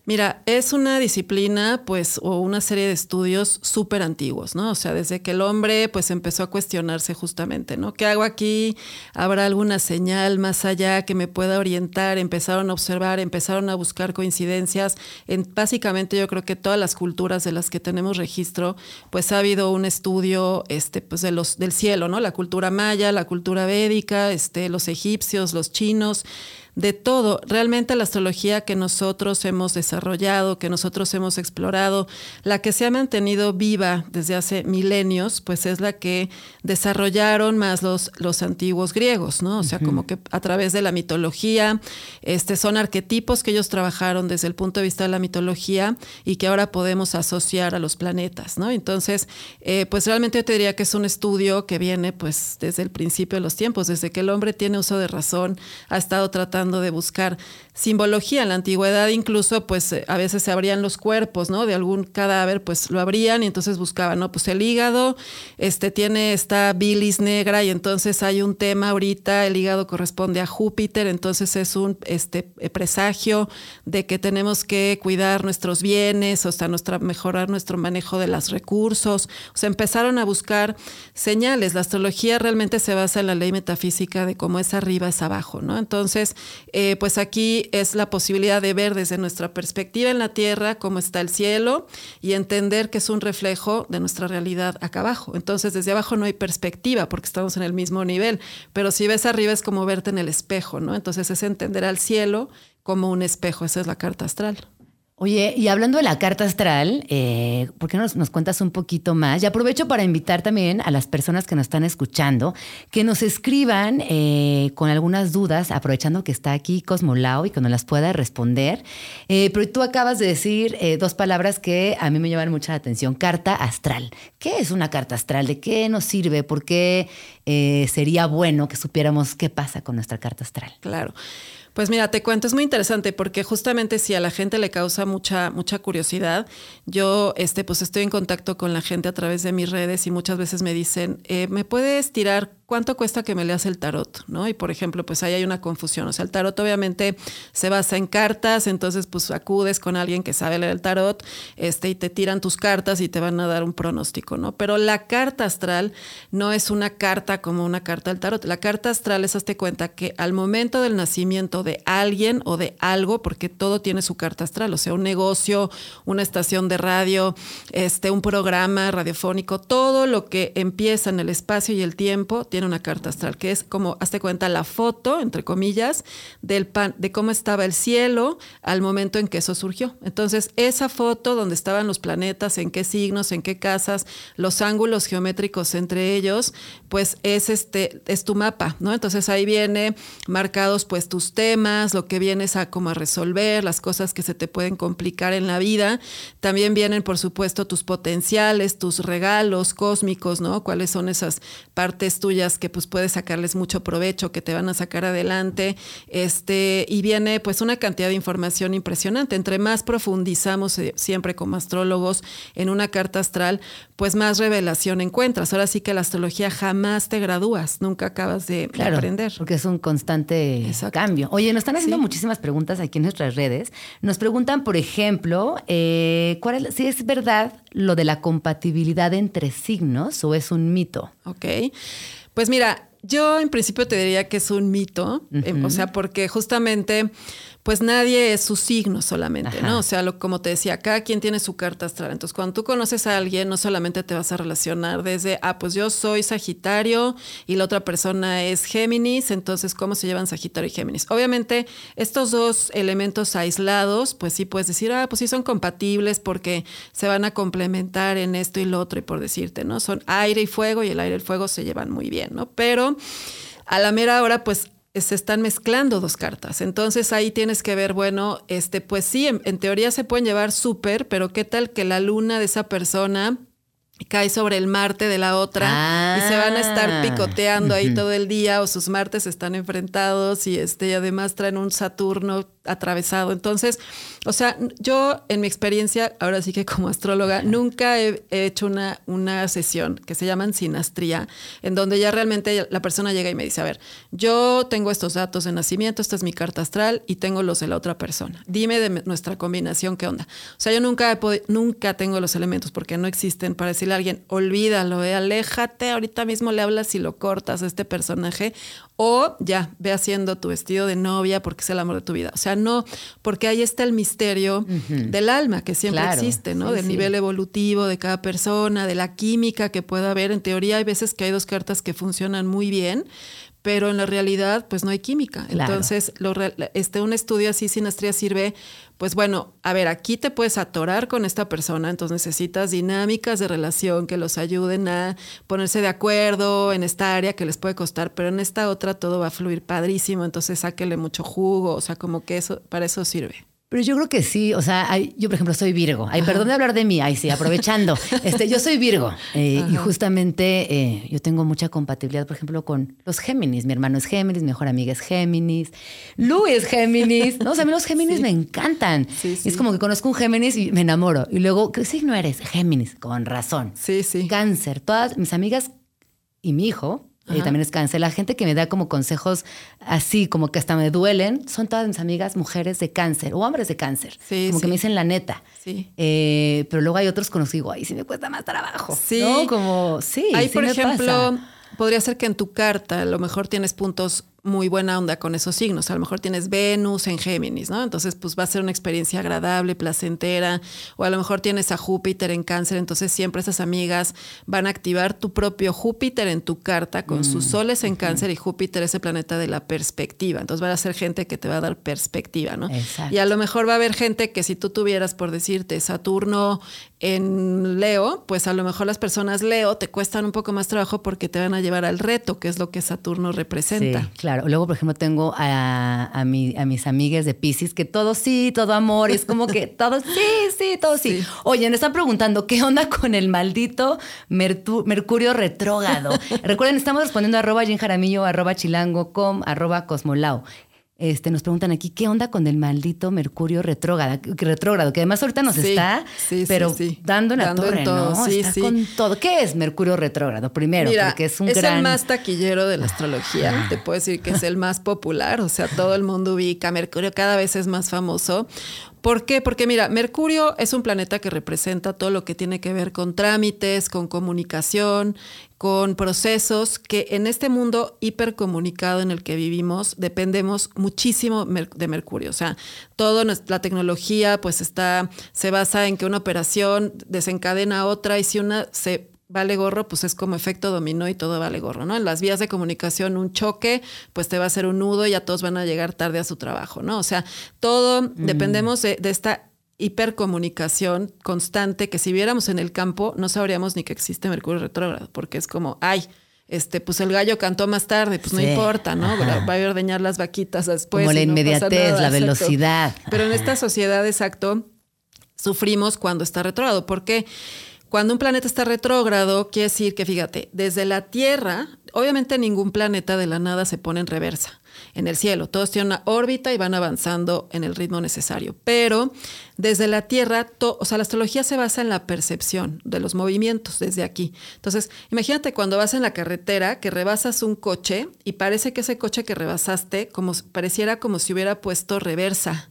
Mira, es una disciplina, pues, o una serie de estudios súper antiguos, ¿no? O sea, desde que el hombre, pues, empezó a cuestionarse justamente, ¿no? ¿Qué hago aquí? ¿Habrá alguna señal más allá que me pueda orientar? Empezaron a observar, empezaron a buscar coincidencias. En básicamente, yo creo que todas las culturas de las que tenemos registro, pues, ha habido un estudio, este, pues, de los del cielo, ¿no? La cultura maya, la cultura védica, este, los egipcios, los chinos de todo. Realmente la astrología que nosotros hemos desarrollado, que nosotros hemos explorado, la que se ha mantenido viva desde hace milenios, pues es la que desarrollaron más los, los antiguos griegos, ¿no? O sea, como que a través de la mitología, este, son arquetipos que ellos trabajaron desde el punto de vista de la mitología y que ahora podemos asociar a los planetas, ¿no? Entonces, eh, pues realmente yo te diría que es un estudio que viene pues desde el principio de los tiempos, desde que el hombre tiene uso de razón, ha estado tratando de buscar simbología. En la antigüedad incluso, pues eh, a veces se abrían los cuerpos, ¿no? De algún cadáver, pues lo abrían y entonces buscaban, ¿no? Pues el hígado, este tiene esta bilis negra y entonces hay un tema ahorita, el hígado corresponde a Júpiter, entonces es un este, eh, presagio de que tenemos que cuidar nuestros bienes, o sea, nuestra, mejorar nuestro manejo de los recursos. O sea, empezaron a buscar señales. La astrología realmente se basa en la ley metafísica de cómo es arriba es abajo, ¿no? Entonces, eh, pues aquí es la posibilidad de ver desde nuestra perspectiva en la Tierra cómo está el cielo y entender que es un reflejo de nuestra realidad acá abajo. Entonces, desde abajo no hay perspectiva porque estamos en el mismo nivel, pero si ves arriba es como verte en el espejo, ¿no? Entonces es entender al cielo como un espejo, esa es la carta astral. Oye, y hablando de la carta astral, eh, ¿por qué no nos, cuentas un poquito más? Y aprovecho para invitar también a las personas que nos están escuchando que nos escriban eh, con algunas dudas, aprovechando que está aquí Cosmolao y que nos las pueda responder. Eh, pero tú acabas de decir dos palabras que a mí me llaman mucha atención. Carta astral. ¿Qué es una carta astral? ¿De qué nos sirve? ¿Por qué sería bueno que supiéramos qué pasa con nuestra carta astral? Claro. Pues mira, te cuento, es muy interesante porque justamente si a la gente le causa mucha, mucha curiosidad, yo este, pues estoy en contacto con la gente a través de mis redes y muchas veces me dicen, eh, ¿me puedes tirar cuánto cuesta que me leas el tarot? ¿no? Y por ejemplo, pues ahí hay una confusión. O sea, el tarot obviamente se basa en cartas, entonces pues acudes con alguien que sabe leer el tarot este, y te tiran tus cartas y te van a dar un pronóstico, ¿no? Pero la carta astral no es una carta como una carta del tarot. La carta astral es, hazte cuenta que al momento del nacimiento de alguien o de algo, porque todo tiene su carta astral, o sea, un negocio, una estación de radio, este, un programa radiofónico, todo lo que empieza en el espacio y el tiempo tiene una carta astral, que es como, hazte cuenta, la foto, entre comillas, del pan, de cómo estaba el cielo al momento en que eso surgió. Entonces, esa foto donde estaban los planetas, en qué signos, en qué casas, los ángulos geométricos entre ellos, pues es este, es tu mapa, ¿no? Entonces ahí viene marcados pues tus temas, lo que vienes a como resolver, las cosas que se te pueden complicar en la vida. También vienen, por supuesto, tus potenciales, tus regalos cósmicos, ¿no? Cuáles son esas partes tuyas que pues puedes sacarles mucho provecho, que te van a sacar adelante. Este, y viene pues una cantidad de información impresionante. Entre más profundizamos eh, siempre como astrólogos en una carta astral, pues más revelación encuentras. Ahora sí que la astrología jamás te gradúas, nunca acabas de, aprender. Porque es un constante cambio. Oye, nos están haciendo muchísimas preguntas aquí en nuestras redes. Nos preguntan, por ejemplo, eh, ¿cuál si es verdad lo de la compatibilidad entre signos o es un mito. Ok. Pues mira, yo en principio te diría que es un mito, eh, o sea, porque justamente pues nadie es su signo solamente, ¿no? O sea, lo, como te decía, cada quien tiene su carta astral. Entonces, cuando tú conoces a alguien, no solamente te vas a relacionar desde, ah, pues yo soy Sagitario y la otra persona es Géminis, entonces, ¿cómo se llevan Sagitario y Géminis? Obviamente, estos dos elementos aislados, pues sí puedes decir, ah, pues sí son compatibles porque se van a complementar en esto y lo otro, y por decirte, ¿no? Son aire y fuego y el aire y el fuego se llevan muy bien, ¿no? Pero a la mera hora, pues se están mezclando dos cartas. Entonces ahí tienes que ver, bueno, este, pues sí, en, teoría se pueden llevar súper, pero qué tal que la luna de esa persona cae sobre el Marte de la otra y se van a estar ah. picoteando ahí todo el día o sus Martes están enfrentados y este y además traen un Saturno atravesado. Entonces, o sea, yo en mi experiencia, ahora sí que como astróloga, nunca he, hecho una, una sesión que se llaman sinastría, en donde ya realmente la persona llega y me dice, a ver, yo tengo estos datos de nacimiento, esta es mi carta astral y tengo los de la otra persona. Dime de nuestra combinación, ¿qué onda? O sea, yo nunca, he nunca tengo los elementos porque no existen para decirle a alguien, olvídalo, eh, aléjate, ahorita mismo le hablas y lo cortas a este personaje o ya, ve haciendo tu vestido de novia porque es el amor de tu vida. O sea, no, porque ahí está el misterio del alma que siempre existe, ¿no? del nivel evolutivo de cada persona, de la química que pueda haber. En teoría hay veces que hay dos cartas que funcionan muy bien, pero en la realidad pues no hay química. Entonces, lo, este, un estudio así sinastría sirve, pues bueno, a ver, aquí te puedes atorar con esta persona, entonces necesitas dinámicas de relación que los ayuden a ponerse de acuerdo en esta área que les puede costar, pero en esta otra todo va a fluir padrísimo, entonces sáquele mucho jugo, o sea, como que eso, para eso sirve. Pero yo creo que sí, o sea, yo por ejemplo soy Virgo. Ay, perdón de hablar de mí, ay sí, aprovechando. Este, yo soy Virgo eh, y justamente eh, yo tengo mucha compatibilidad, por ejemplo, con los Géminis. Mi hermano es Géminis, mi mejor amiga es Géminis, Lu es Géminis. No, o sea, a mí los Géminis me encantan. Es como que conozco un Géminis y me enamoro. Y luego, ¿qué signo eres? Géminis, con razón. Sí, sí. Cáncer. Todas mis amigas y mi hijo y también es cáncer. La gente que me da como consejos así, como que hasta me duelen, son todas mis amigas mujeres de cáncer o hombres de cáncer. Sí, como que me dicen la neta. Sí. Eh, pero luego hay otros con los que digo, ay, sí me cuesta más trabajo. Sí. Como, sí. Hay, por ejemplo, podría ser que en tu carta a lo mejor tienes puntos muy buena onda con esos signos. A lo mejor tienes Venus en Géminis, ¿no? Entonces, pues va a ser una experiencia agradable, placentera. O a lo mejor tienes a Júpiter en Cáncer, entonces siempre esas amigas van a activar tu propio Júpiter en tu carta con sus mm, soles en Cáncer y Júpiter es el planeta de la perspectiva. Entonces va a ser gente que te va a dar perspectiva, ¿no? Exacto. Y a lo mejor va a haber gente que si tú tuvieras, por decirte, Saturno en Leo, pues a lo mejor las personas Leo te cuestan un poco más trabajo porque te van a llevar al reto, que es lo que Saturno representa. Sí, claro. Luego, por ejemplo, tengo a, a, mis amigas de Pisces que todo sí, todo amor. es como que todo sí, sí, todo sí. Oye, me están preguntando qué onda con el maldito Mercurio retrógrado. Recuerden, estamos respondiendo a arroba Jaramillo, arroba chilango, com, arroba cosmolao. Este, nos preguntan aquí, ¿qué onda con el maldito Mercurio retrógrado? Retrógrado, que además ahorita nos está, pero dando en la torre, ¿no? está con todo. ¿Qué es Mercurio retrógrado? Primero, porque es un es el más taquillero de la astrología. Te puedo decir que es el más popular. O sea, todo el mundo ubica. Mercurio cada vez es más famoso. ¿Por qué? Porque mira, Mercurio es un planeta que representa todo lo que tiene que ver con trámites, con comunicación, con procesos que en este mundo hipercomunicado en el que vivimos dependemos muchísimo de Mercurio. O sea, toda la tecnología pues está, se basa en que una operación desencadena otra y si una se vale gorro, pues es como efecto dominó y todo vale gorro, ¿no? En las vías de comunicación un choque, pues te va a hacer un nudo y ya todos van a llegar tarde a su trabajo, ¿no? O sea, todo mm. dependemos de, de, esta hipercomunicación constante que si viéramos en el campo no sabríamos ni que existe Mercurio retrógrado, porque es como, ay, este, pues el gallo cantó más tarde, pues no importa, ¿no? Va a ordeñar las vaquitas después. Como la inmediatez, la velocidad. Pero en esta sociedad, exacto, sufrimos cuando está retrógrado. ¿Por qué? Cuando un planeta está retrógrado, quiere decir que, fíjate, desde la Tierra, obviamente ningún planeta de la nada se pone en reversa en el cielo. Todos tienen una órbita y van avanzando en el ritmo necesario. Pero desde la Tierra, o sea, la astrología se basa en la percepción de los movimientos desde aquí. Entonces, imagínate cuando vas en la carretera que rebasas un coche y parece que ese coche que rebasaste como pareciera como si hubiera puesto reversa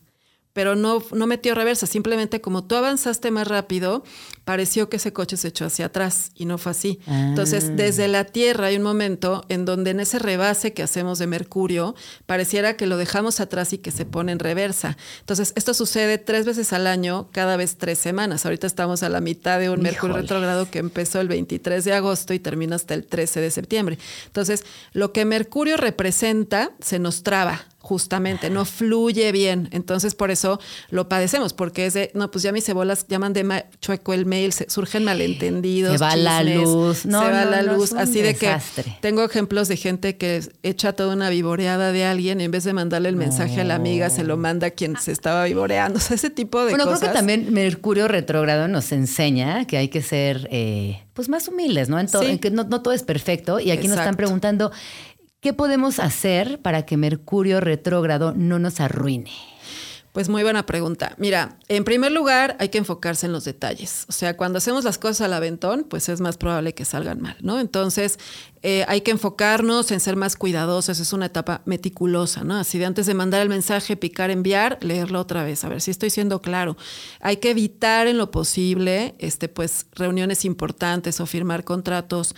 pero no, no metió reversa, simplemente como tú avanzaste más rápido, pareció que ese coche se echó hacia atrás y no fue así. Entonces, ah. desde la Tierra hay un momento en donde en ese rebase que hacemos de Mercurio, pareciera que lo dejamos atrás y que se pone en reversa. Entonces, esto sucede tres veces al año, cada vez tres semanas. Ahorita estamos a la mitad de un Mercurio retrogrado que empezó el 23 de agosto y termina hasta el 13 de septiembre. Entonces, lo que Mercurio representa se nos traba justamente, no fluye bien. Entonces, por eso lo padecemos, porque es de, no, pues ya mis cebolas llaman de chueco el mail, se, surgen malentendidos. Se va la luz, no, se va la luz. Así de que tengo ejemplos de gente que echa toda una vivoreada de alguien, en vez de mandarle el mensaje a la amiga, se lo manda a quien se estaba vivoreando. O sea, ese tipo de cosas. Bueno, creo que también Mercurio retrógrado nos enseña que hay que ser eh, pues más humildes, ¿no? En todo, que no, todo es perfecto. Y aquí nos están preguntando, ¿Qué podemos hacer para que Mercurio retrógrado no nos arruine? Pues muy buena pregunta. Mira, en primer lugar hay que enfocarse en los detalles. O sea, cuando hacemos las cosas al aventón, pues es más probable que salgan mal, ¿no? Entonces, eh, hay que enfocarnos en ser más cuidadosos, es una etapa meticulosa, ¿no? Así de antes de mandar el mensaje, picar, enviar, leerlo otra vez, a ver si estoy siendo claro. Hay que evitar en lo posible, este, pues, reuniones importantes o firmar contratos.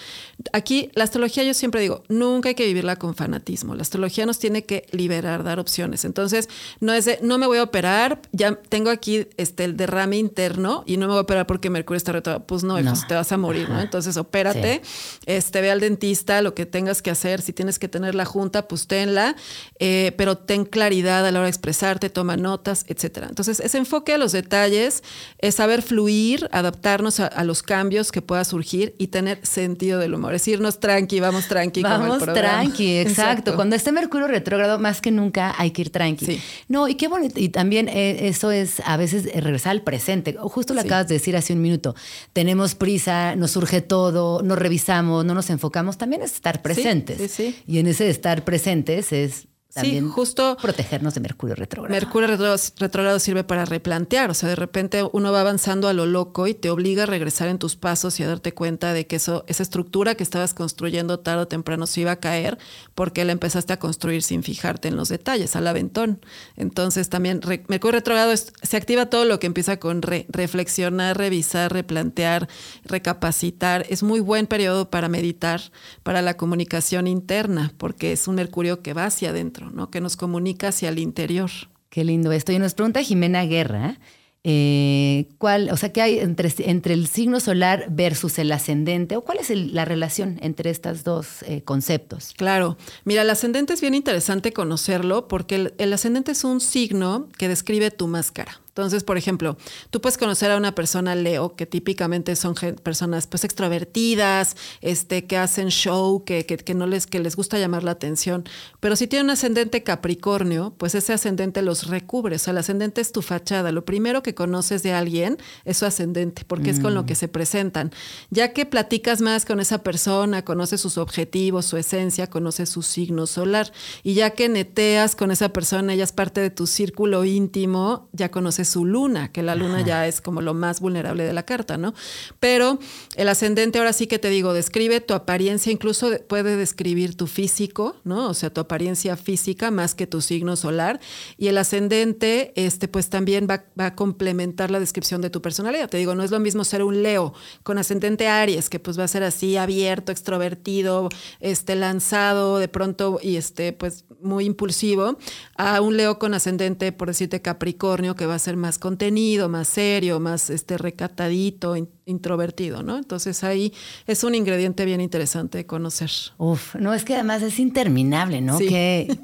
Aquí, la astrología, yo siempre digo, nunca hay que vivirla con fanatismo. La astrología nos tiene que liberar, dar opciones. Entonces, no es de, no me voy a operar, ya tengo aquí este, el derrame interno y no me voy a operar porque Mercurio está retrógrado. Pues no, Pues te vas a morir, ¿no? Entonces, opérate, este, ve al dentista lo que tengas que hacer, si tienes que tener la junta, pues tenla, eh, pero ten claridad a la hora de expresarte, toma notas, etcétera. Entonces, ese enfoque a los detalles es saber fluir, adaptarnos a, los cambios que pueda surgir y tener sentido del humor. Es irnos tranqui, vamos tranqui. Vamos tranqui, exacto. Cuando esté Mercurio retrógrado, más que nunca hay que ir tranqui. No, y qué bonito. Y también eh, eso es a veces regresar al presente. Justo lo acabas de decir hace un minuto. Tenemos prisa, nos surge todo, nos revisamos, no nos enfocamos también es estar presentes. Y en ese estar presentes es también justo protegernos de Mercurio retrógrado. Mercurio retrógrado sirve para replantear, o sea, de repente uno va avanzando a lo loco y te obliga a regresar en tus pasos y a darte cuenta de que eso, esa estructura que estabas construyendo tarde o temprano se iba a caer porque la empezaste a construir sin fijarte en los detalles, al aventón. Entonces también Mercurio retrógrado se activa todo lo que empieza con reflexionar, revisar, replantear, recapacitar. Es muy buen periodo para meditar, para la comunicación interna, porque es un Mercurio que va hacia adentro. Que nos comunica hacia el interior. Qué lindo esto. Y nos pregunta Jimena Guerra, eh, ¿cuál, o sea, qué hay entre, entre, el signo solar versus el ascendente? ¿O cuál es la relación entre estos dos eh, conceptos? Claro. Mira, el ascendente es bien interesante conocerlo porque el ascendente es un signo que describe tu máscara. Entonces, por ejemplo, tú puedes conocer a una persona Leo, que típicamente son personas pues extrovertidas, este, que hacen show, que, que, no les, que les gusta llamar la atención. Pero si tiene un ascendente Capricornio, pues ese ascendente los recubre. O sea, el ascendente es tu fachada. Lo primero que conoces de alguien es su ascendente, porque es con lo mm. que se presentan. Ya que platicas más con esa persona, conoces sus objetivos, su esencia, conoces su signo solar. Y ya que neteas con esa persona, ella es parte de tu círculo íntimo, ya conoces su luna, que la luna ya es como lo más vulnerable de la carta, ¿no? Pero el ascendente, ahora sí que te digo, describe tu apariencia, incluso puede describir tu físico, ¿no? O sea, tu apariencia física más que tu signo solar. Y el ascendente, este, pues también va, a complementar la descripción de tu personalidad. Te digo, no es lo mismo ser un Leo con ascendente Aries, que pues va a ser así abierto, extrovertido, este, lanzado de pronto y este, pues muy impulsivo, a un Leo con ascendente, por decirte, Capricornio, que va a ser más contenido, más serio, más este, recatadito, introvertido, ¿no? Entonces ahí es un ingrediente bien interesante de conocer. Uf, no, es que además es interminable, ¿no? Qué,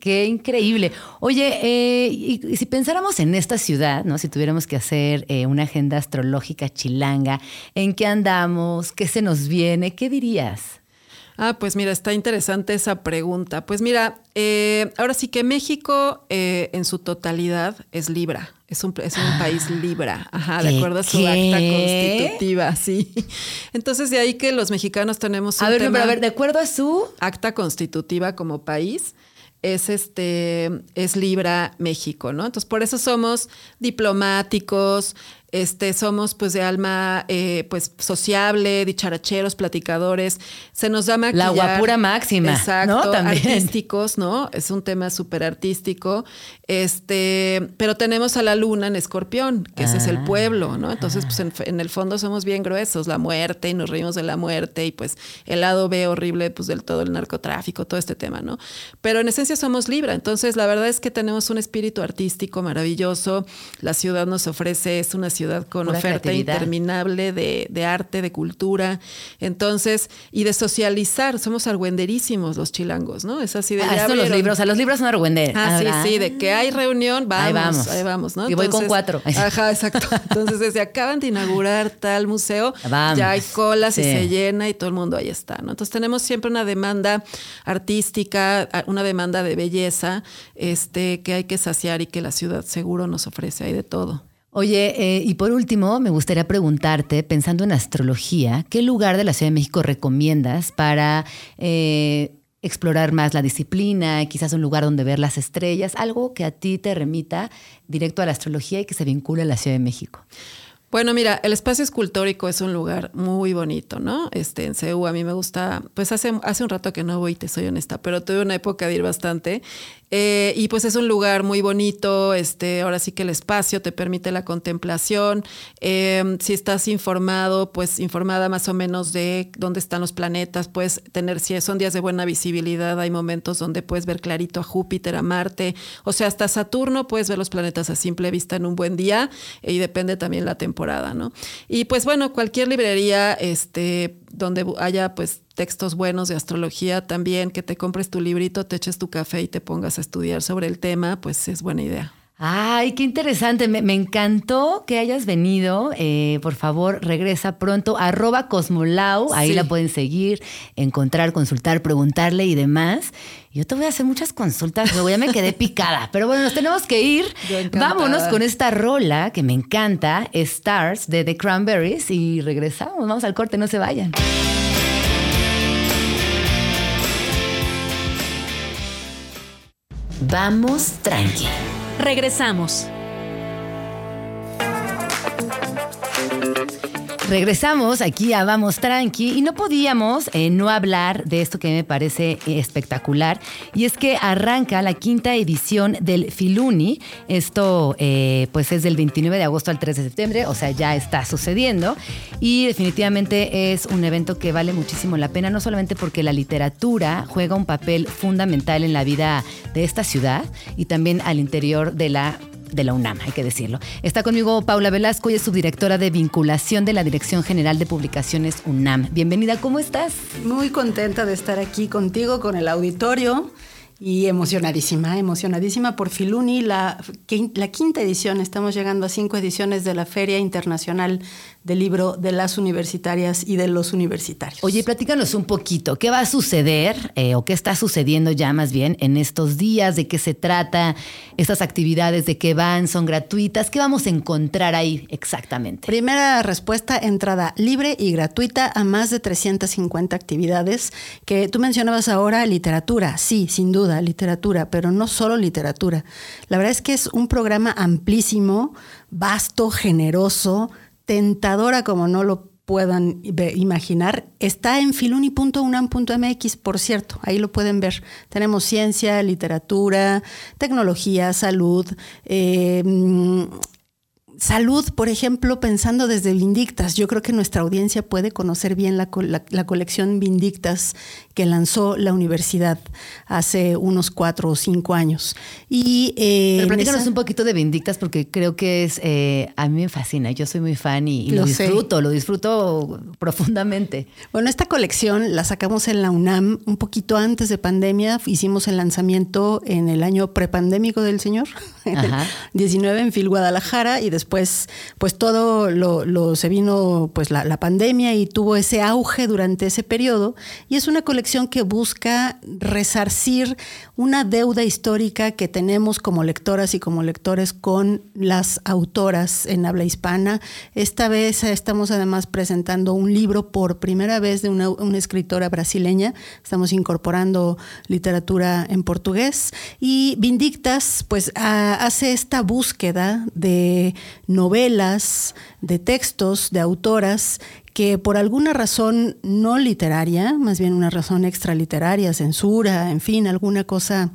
qué, increíble. Oye, eh, y, si pensáramos en esta ciudad, ¿no? Si tuviéramos que hacer eh, una agenda astrológica chilanga, ¿en qué andamos? ¿Qué se nos viene? ¿Qué dirías? Ah, pues mira, está interesante esa pregunta. Pues mira, eh, ahora sí que México eh, en su totalidad es Libra. Es un, es un ah, país Libra, ajá, de acuerdo a su acta constitutiva, sí. Entonces, de ahí que los mexicanos tenemos un. A ver, a ver, de acuerdo a su. Acta constitutiva como país, es este es Libra México, ¿no? Entonces por eso somos diplomáticos, este, somos pues de alma eh, pues sociable, dicharacheros, platicadores. Se nos da maquillar. La guapura máxima. Exacto. Artísticos, ¿no? Es un tema súper artístico. Este, pero tenemos a la luna en escorpión, que ese es el ah. pueblo, ¿no? Entonces, pues en, el fondo somos bien gruesos, la muerte, y nos reímos de la muerte, y pues el lado B horrible, pues del todo el narcotráfico, todo este tema, ¿no? Pero en esencia somos Libra. Entonces, la verdad es que tenemos un espíritu artístico maravilloso. La ciudad nos ofrece, es una ciudad con oferta interminable de, arte, de cultura, entonces, y de socializar. Somos argüenderísimos los chilangos, ¿no? Es así de... Ah, los libros, o sea, los libros son argüender. Ah, sí, sí, de que hay reunión, vamos, ahí vamos, ahí vamos ¿no? Y voy con cuatro. Ajá, exacto. Entonces, desde acaban de inaugurar tal museo, ya hay colas y se llena y todo el mundo ahí está, ¿no? Entonces, tenemos siempre una demanda artística, una demanda de belleza, este, que hay que saciar y que la ciudad seguro nos ofrece, hay de todo. Oye, eh, y por último, me gustaría preguntarte, pensando en astrología, ¿qué lugar de la Ciudad de México recomiendas para eh, explorar más la disciplina, quizás un lugar donde ver las estrellas, algo que a ti te remita directo a la astrología y que se vincula a la Ciudad de México. Bueno, mira, el espacio escultórico es un lugar muy bonito, ¿no? Este, en CEU a mí me gusta, pues hace, hace un rato que no voy, te soy honesta, pero tuve una época de ir bastante eh, y pues es un lugar muy bonito, este, ahora sí que el espacio te permite la contemplación. Eh, si estás informado, pues informada más o menos de dónde están los planetas, puedes tener, si son días de buena visibilidad, hay momentos donde puedes ver clarito a Júpiter, a Marte, o sea, hasta Saturno puedes ver los planetas a simple vista en un buen día y depende también la temporada, ¿no? Y pues bueno, cualquier librería, este, donde haya pues textos buenos de astrología también, que te compres tu librito, te eches tu café y te pongas a estudiar sobre el tema, pues es buena idea. Ay, qué interesante. Me, encantó que hayas venido. Eh, por favor, regresa pronto. Arroba Cosmolau. Ahí la pueden seguir, encontrar, consultar, preguntarle y demás. Yo te voy a hacer muchas consultas, luego ya me quedé picada. Pero bueno, nos tenemos que ir. Vámonos con esta rola que me encanta, Stars de The Cranberries. Y regresamos. Vamos al corte, no se vayan. Vamos tranqui. Regresamos. Regresamos aquí a Vamos Tranqui y no podíamos eh, no hablar de esto que me parece espectacular y es que arranca la quinta edición del Filuni. Esto eh, pues es del 29 de agosto al 3 de septiembre, o sea, ya está sucediendo y definitivamente es un evento que vale muchísimo la pena, no solamente porque la literatura juega un papel fundamental en la vida de esta ciudad y también al interior de la de la UNAM, hay que decirlo. Está conmigo Paula Velasco y es subdirectora de vinculación de la Dirección General de Publicaciones UNAM. Bienvenida, ¿cómo estás? Muy contenta de estar aquí contigo, con el auditorio. Y emocionadísima, emocionadísima por Filuni, la, la quinta edición. Estamos llegando a cinco ediciones de la Feria Internacional del libro de las universitarias y de los universitarios. Oye, platícanos un poquito, ¿qué va a suceder eh, o qué está sucediendo ya más bien en estos días? ¿De qué se trata? ¿Estas actividades de qué van? ¿Son gratuitas? ¿Qué vamos a encontrar ahí exactamente? Primera respuesta, entrada libre y gratuita a más de 350 actividades que tú mencionabas ahora, literatura, sí, sin duda, literatura, pero no solo literatura. La verdad es que es un programa amplísimo, vasto, generoso, tentadora como no lo puedan imaginar, está en filuni.unam.mx, por cierto, ahí lo pueden ver. Tenemos ciencia, literatura, tecnología, salud, eh, salud, por ejemplo, pensando desde Vindictas, yo creo que nuestra audiencia puede conocer bien la, colección Vindictas que lanzó la universidad hace unos cuatro o cinco años. Y, eh, Pero platícanos un poquito de Vindictas porque creo que es, eh, a mí me fascina, yo soy muy fan y, lo, disfruto, lo disfruto profundamente. Bueno, esta colección la sacamos en la UNAM un poquito antes de pandemia, hicimos el lanzamiento en el año prepandémico del señor, en el 19 en Fil Guadalajara y después pues, pues todo lo, se vino pues la, pandemia y tuvo ese auge durante ese periodo. Y es una colección que busca resarcir una deuda histórica que tenemos como lectoras y como lectores con las autoras en habla hispana. Esta vez estamos además presentando un libro por primera vez de una, escritora brasileña. Estamos incorporando literatura en portugués. Y Vindictas, pues hace esta búsqueda de novelas, de textos, de autoras que por alguna razón no literaria, más bien una razón extraliteraria, censura, en fin, alguna cosa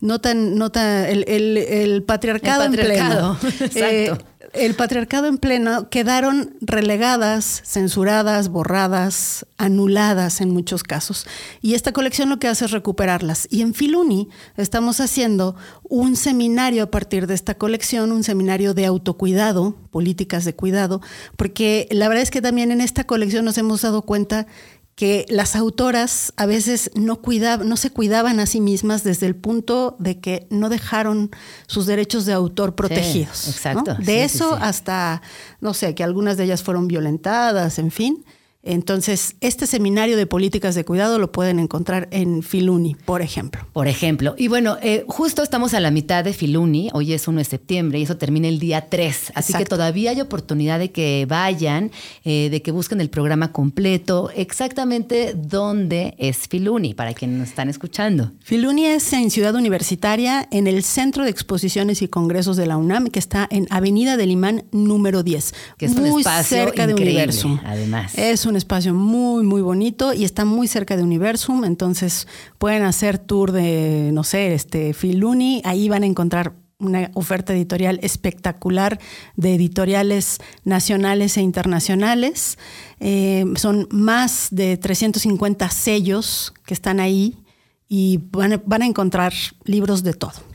no tan, no el, el, patriarcado, en pleno. Eh, el patriarcado en pleno quedaron relegadas, censuradas, borradas, anuladas en muchos casos. Y esta colección lo que hace es recuperarlas. Y en Filuni estamos haciendo un seminario a partir de esta colección, un seminario de autocuidado, políticas de cuidado, porque la verdad es que también en esta colección nos hemos dado cuenta que las autoras a veces no, no se cuidaban a sí mismas desde el punto de que no dejaron sus derechos de autor protegidos. exacto. De eso hasta, no sé, que algunas de ellas fueron violentadas, en fin. Entonces, este seminario de políticas de cuidado lo pueden encontrar en Filuni, por ejemplo. Por ejemplo. Y bueno, eh, justo estamos a la mitad de Filuni, hoy es 1 de septiembre y eso termina el día 3. Así que todavía hay oportunidad de que vayan, eh, de que busquen el programa completo, exactamente dónde es Filuni, para quienes nos están escuchando. Filuni es en Ciudad Universitaria, en el Centro de Exposiciones y Congresos de la UNAM, que está en Avenida del Imán número 10. Que es muy un espacio cerca de Universum. Además. Es un espacio muy, muy bonito y está muy cerca de Universum, entonces pueden hacer tour de, no sé, este Filuni, ahí van a encontrar una oferta editorial espectacular de editoriales nacionales e internacionales. Eh, son más de 350 sellos que están ahí y van van a encontrar libros de todo.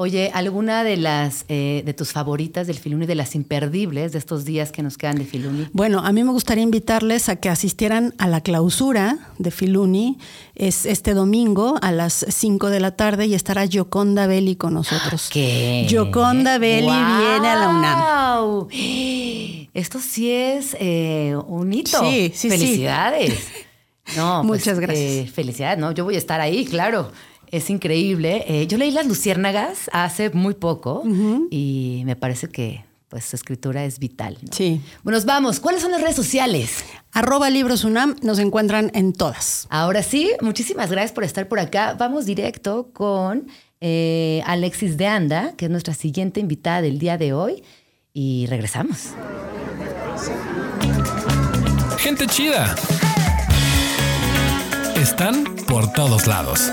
Oye, ¿alguna de las eh, de tus favoritas del Filuni, de las imperdibles de estos días que nos quedan de Filuni? Bueno, a mí me gustaría invitarles a que asistieran a la clausura de Filuni. Es este domingo a las 5 de la tarde y estará Yoconda Belli con nosotros. ¿Qué? Yoconda Belli viene a la UNAM. Esto sí es eh, un hito. Sí, sí, Felicidades. No, pues, Muchas eh, gracias. felicidades, ¿no? Yo voy a estar ahí, claro. Es increíble. Eh, yo leí Las Luciérnagas hace muy poco y me parece que pues su escritura es vital. Sí. Bueno, nos vamos. ¿Cuáles son las redes sociales? Arroba Libros UNAM, nos encuentran en todas. Ahora sí, muchísimas gracias por estar por acá. Vamos directo con eh, Alexis de Anda, que es nuestra siguiente invitada del día de hoy, y regresamos. Gente chida. Están por todos lados.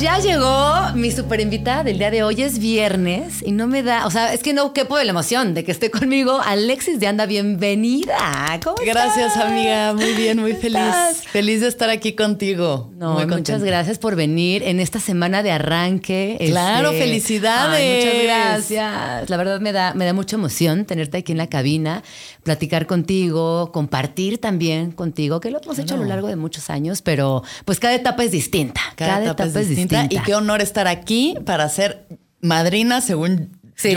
Ya llegó mi super invitada del día de hoy. Es viernes y no me da, o sea, es que no quepo de la emoción de que esté conmigo Alexis de Anda. Bienvenida. ¿Cómo Gracias, amiga. Muy bien, muy feliz. Feliz de estar aquí contigo. No, muchas gracias por venir en esta semana de arranque. Claro, este, felicidades. muchas gracias. La verdad me da, me da mucha emoción tenerte aquí en la cabina, platicar contigo, compartir también contigo, que lo hemos hecho a lo largo de muchos años, pero pues cada etapa es distinta. Cada, etapa, es distinta. Y qué honor estar aquí para ser madrina, según Sí,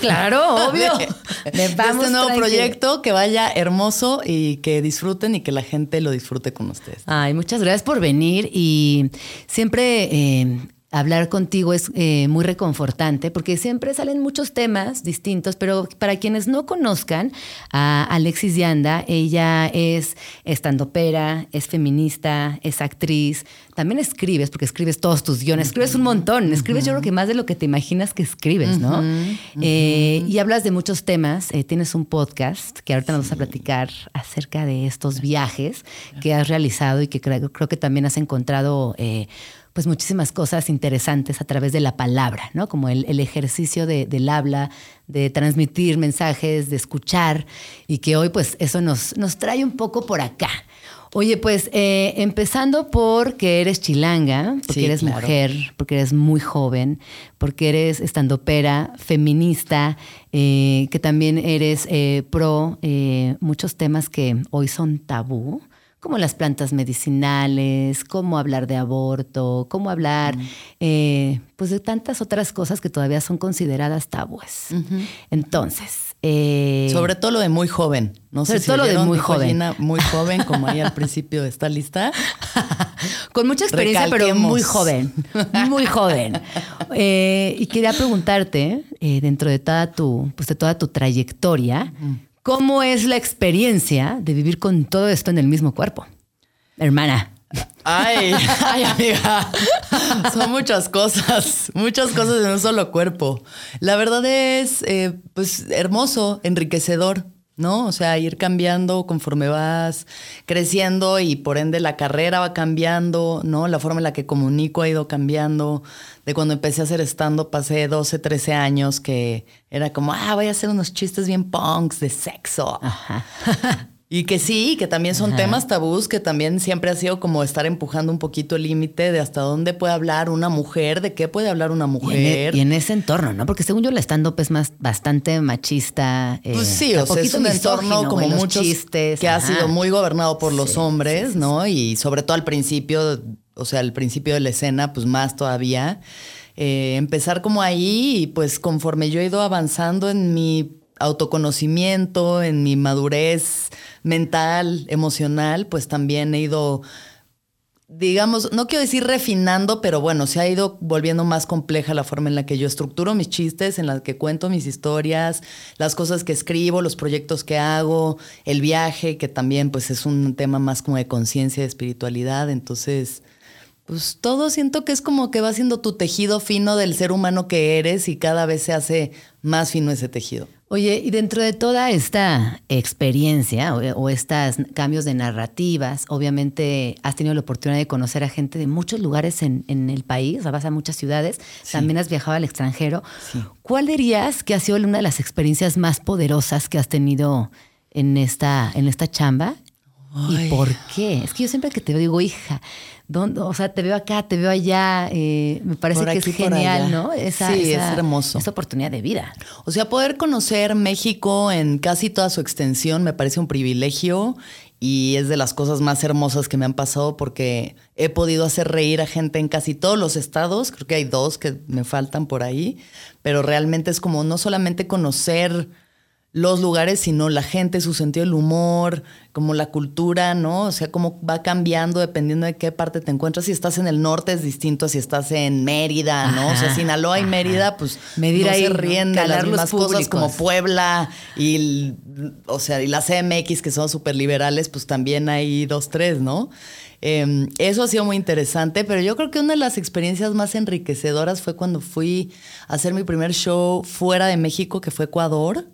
claro, obvio. De, este nuevo proyecto que vaya hermoso y que disfruten y que la gente lo disfrute con ustedes. Ay, muchas gracias por venir y siempre eh, hablar contigo es eh, muy reconfortante porque siempre salen muchos temas distintos, pero para quienes no conozcan a Alexis Yanda, ella es estandopera, es feminista, es actriz, también escribes, porque escribes todos tus guiones, escribes un montón, escribes yo creo que más de lo que te imaginas que escribes, ¿no? Eh, y hablas de muchos temas, eh, tienes un podcast que ahorita nos vas a platicar acerca de estos viajes que has realizado y que creo, creo que también has encontrado pues muchísimas cosas interesantes a través de la palabra, ¿no? Como el, ejercicio del habla, de transmitir mensajes, de escuchar, y que hoy pues eso nos, nos trae un poco por acá. Oye, pues eh, empezando porque eres chilanga, porque eres mujer, porque eres muy joven, porque eres estandopera, feminista, eh, que también eres eh, pro muchos temas que hoy son tabú como las plantas medicinales, cómo hablar de aborto, cómo hablar eh, pues de tantas otras cosas que todavía son consideradas tabúes. Entonces, eh, sobre todo lo de muy joven. No sobre todo lo de muy joven. muy joven, como ahí al principio de esta lista. Con mucha experiencia, pero muy joven. Muy joven. Eh, y quería preguntarte, dentro de toda tu, pues de toda tu trayectoria, ¿Cómo es la experiencia de vivir con todo esto en el mismo cuerpo? Hermana. Ay, ay, amiga. Son muchas cosas, muchas cosas en un solo cuerpo. La verdad es, eh, pues, hermoso, enriquecedor. ¿No? O sea, ir cambiando conforme vas creciendo y por ende la carrera va cambiando, ¿no? La forma en la que comunico ha ido cambiando. De cuando empecé a hacer stand-up pasé 12, 13 años que era como, ah, voy a hacer unos chistes bien punks de sexo. Ajá. Y que sí, que también son temas tabús, que también siempre ha sido como estar empujando un poquito el límite de hasta dónde puede hablar una mujer, de qué puede hablar una e, mujer. Y en, ese entorno, ¿no? Porque según yo, la stand-up es más bastante machista. Eh, pues sí, o sea, es un entorno como muchos chistes, que ha sido muy gobernado por los hombres, ¿no? Y sobre todo al principio, o sea, al principio de la escena, pues más todavía. Eh, empezar como ahí y pues conforme yo he ido avanzando en mi autoconocimiento, en mi madurez mental, emocional, pues también he ido digamos, no quiero decir refinando, pero bueno, se ha ido volviendo más compleja la forma en la que yo estructuro mis chistes, en la que cuento mis historias, las cosas que escribo, los proyectos que hago, el viaje, que también pues es un tema más como de conciencia, de espiritualidad, entonces pues todo siento que es como que va siendo tu tejido fino del ser humano que eres y cada vez se hace más fino ese tejido. Oye, y dentro de toda esta experiencia o, estos cambios de narrativas, obviamente has tenido la oportunidad de conocer a gente de muchos lugares en, el país, vas a muchas ciudades, también has viajado al extranjero. ¿Cuál dirías que ha sido una de las experiencias más poderosas que has tenido en esta, en esta chamba? ¿Y por qué? Es que yo siempre que te digo, hija, o sea, te veo acá, te veo allá, eh, me parece que es genial, ¿no? Esa, sí, es hermoso. Esa oportunidad de vida. O sea, poder conocer México en casi toda su extensión me parece un privilegio y es de las cosas más hermosas que me han pasado porque he podido hacer reír a gente en casi todos los estados, creo que hay dos que me faltan por ahí, pero realmente es como no solamente conocer los lugares, sino la gente, su sentido del humor, como la cultura, ¿no? O sea, cómo va cambiando dependiendo de qué parte te encuentras. Si estás en el norte es distinto a si estás en Mérida, ¿no? o sea, Sinaloa y Mérida, pues Medir no ahí, se ríen de las mismas cosas como Puebla y, o sea, y la CMX, que son súper liberales, pues también hay dos, tres, ¿no? Em, eso ha sido muy interesante, pero yo creo que una de las experiencias más enriquecedoras fue cuando fui a hacer mi primer show fuera de México, que fue Ecuador.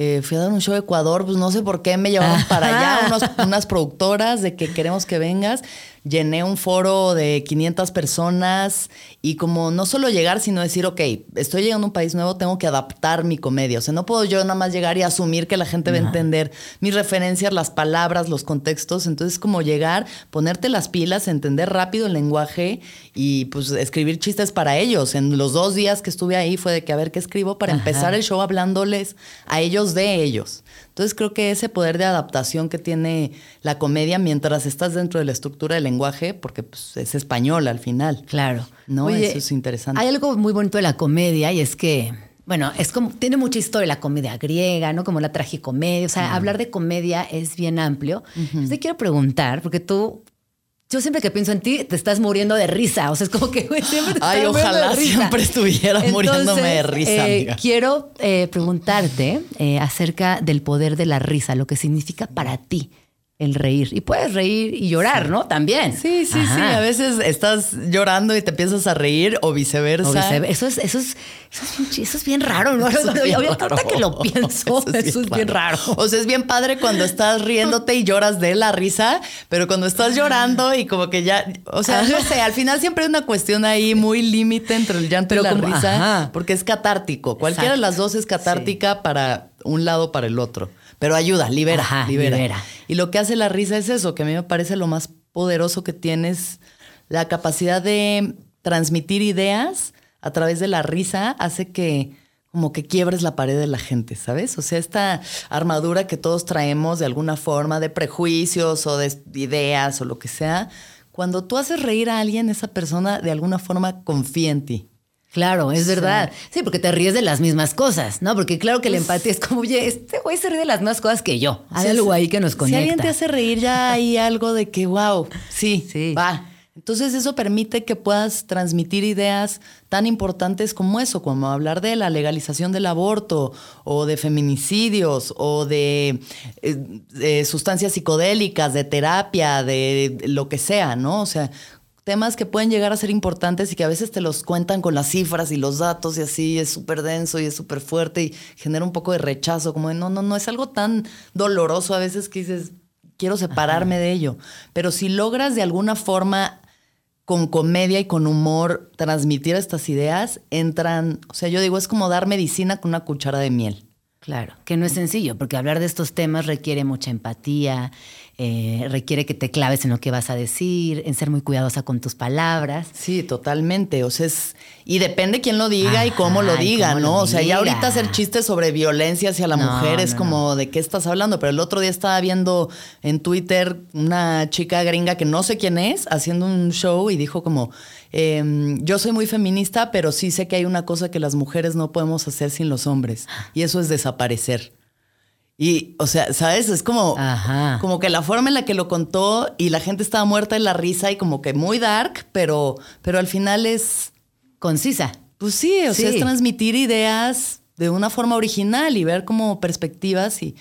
Eh, fui a dar un show a Ecuador, pues no sé por qué me llevaron para allá unas productoras de que queremos que vengas llené un foro de 500 personas y como no solo llegar, sino decir, ok, estoy llegando a un país nuevo, tengo que adaptar mi comedia. O sea, no puedo yo nada más llegar y asumir que la gente va a entender mis referencias, las palabras, los contextos. Entonces, como llegar, ponerte las pilas, entender rápido el lenguaje y pues escribir chistes para ellos. En los dos días que estuve ahí fue de que a ver qué escribo para empezar el show hablándoles a ellos de ellos. Entonces creo que ese poder de adaptación que tiene la comedia mientras estás dentro de la estructura del lenguaje, porque pues, es español al final. Claro. No, eso es interesante. Hay algo muy bonito de la comedia y es que bueno, es como, tiene mucha historia la comedia griega, ¿no? Como la tragicomedia. O sea, hablar de comedia es bien amplio. Yo te quiero preguntar, porque tú yo siempre que pienso en ti, te estás muriendo de risa. O sea, es como que siempre te Ay, ojalá siempre estuviera muriéndome de risa. Eh, quiero eh, preguntarte eh, acerca del poder de la risa, lo que significa para ti el reír. Y puedes reír y llorar, ¿no? También. Sí, sí, sí. A veces estás llorando y te empiezas a reír o viceversa. Eso, es, eso, es, eso, es, bien raro, ¿no? Eso es bien raro. que lo pienso, eso es, bien, raro. O sea, es bien padre cuando estás riéndote y lloras de la risa, pero cuando estás llorando y como que ya, o sea, no sé, al final siempre hay una cuestión ahí muy límite entre el llanto y la risa, porque es catártico. Cualquiera de las dos es catártica para un lado para el otro. Pero ayuda, libera, libera. Y lo que hace la risa es eso, que a mí me parece lo más poderoso que tienes, la capacidad de transmitir ideas a través de la risa hace que como que quiebres la pared de la gente, ¿sabes? O sea, esta armadura que todos traemos de alguna forma de prejuicios o de ideas o lo que sea, cuando tú haces reír a alguien, esa persona de alguna forma confía en ti. Claro, es verdad. Sí, porque te ríes de las mismas cosas, ¿no? Porque claro que la pues empatía es como, oye, este güey se ríe de las mismas cosas que yo. Hay algo ahí que nos conecta. Si alguien te hace reír, ya hay algo de que, wow, sí, sí. va. Entonces eso permite que puedas transmitir ideas tan importantes como eso, como hablar de la legalización del aborto o de feminicidios o de, eh, de sustancias psicodélicas, de terapia, de lo que sea, ¿no? O sea, temas que pueden llegar a ser importantes y que a veces te los cuentan con las cifras y los datos y así es súper denso y es súper fuerte y genera un poco de rechazo, como de no, no, no, es algo tan doloroso a veces que dices, quiero separarme de ello. Pero si logras de alguna forma con comedia y con humor transmitir estas ideas, entran, o sea, yo digo, es como dar medicina con una cuchara de miel. Claro, que no es sencillo, porque hablar de estos temas requiere mucha empatía, eh, requiere que te claves en lo que vas a decir, en ser muy cuidadosa con tus palabras. Sí, totalmente. O sea, es, y depende quién lo diga y cómo lo diga, ¿no? o sea, ya ahorita hacer chistes sobre violencia hacia la mujer es como de qué estás hablando. Pero el otro día estaba viendo en Twitter una chica gringa que no sé quién es haciendo un show y dijo como em, yo soy muy feminista, pero sí sé que hay una cosa que las mujeres no podemos hacer sin los hombres, y eso es desaparecer. Y, o sea, ¿sabes? Es como, Ajá. como que la forma en la que lo contó y la gente estaba muerta en la risa y como que muy dark, pero, pero al final es, Concisa. pues sí, o sea, es transmitir ideas de una forma original y ver como perspectivas y,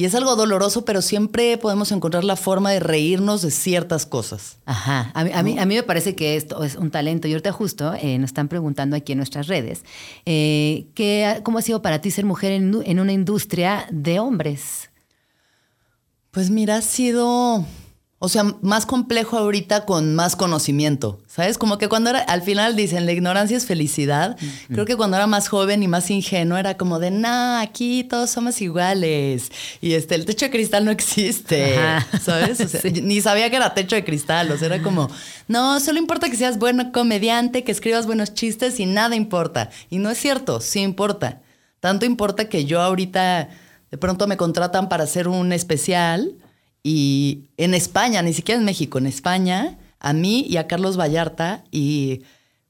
y es algo doloroso, pero siempre podemos encontrar la forma de reírnos de ciertas cosas. Ajá. A mí, a mí, a mí me parece que esto es un talento. Y ahorita justo eh, nos están preguntando aquí en nuestras redes, eh, ¿qué- ¿cómo ha sido para ti ser mujer en, en una industria de hombres? Pues mira, ha sido, o sea, más complejo ahorita con más conocimiento, ¿sabes? Como que cuando era, al final dicen, la ignorancia es felicidad. Creo que cuando era más joven y más ingenuo era como de, no, aquí todos somos iguales. Y este, el techo de cristal no existe, Ajá. ¿sabes? O sea, Ni sabía que era techo de cristal, o sea, era como, no, solo importa que seas buen comediante, que escribas buenos chistes y nada importa. Y no es cierto, sí importa. Tanto importa que yo ahorita de pronto me contratan para hacer un especial y en España, ni siquiera en México, en España, a mí y a Carlos Vallarta y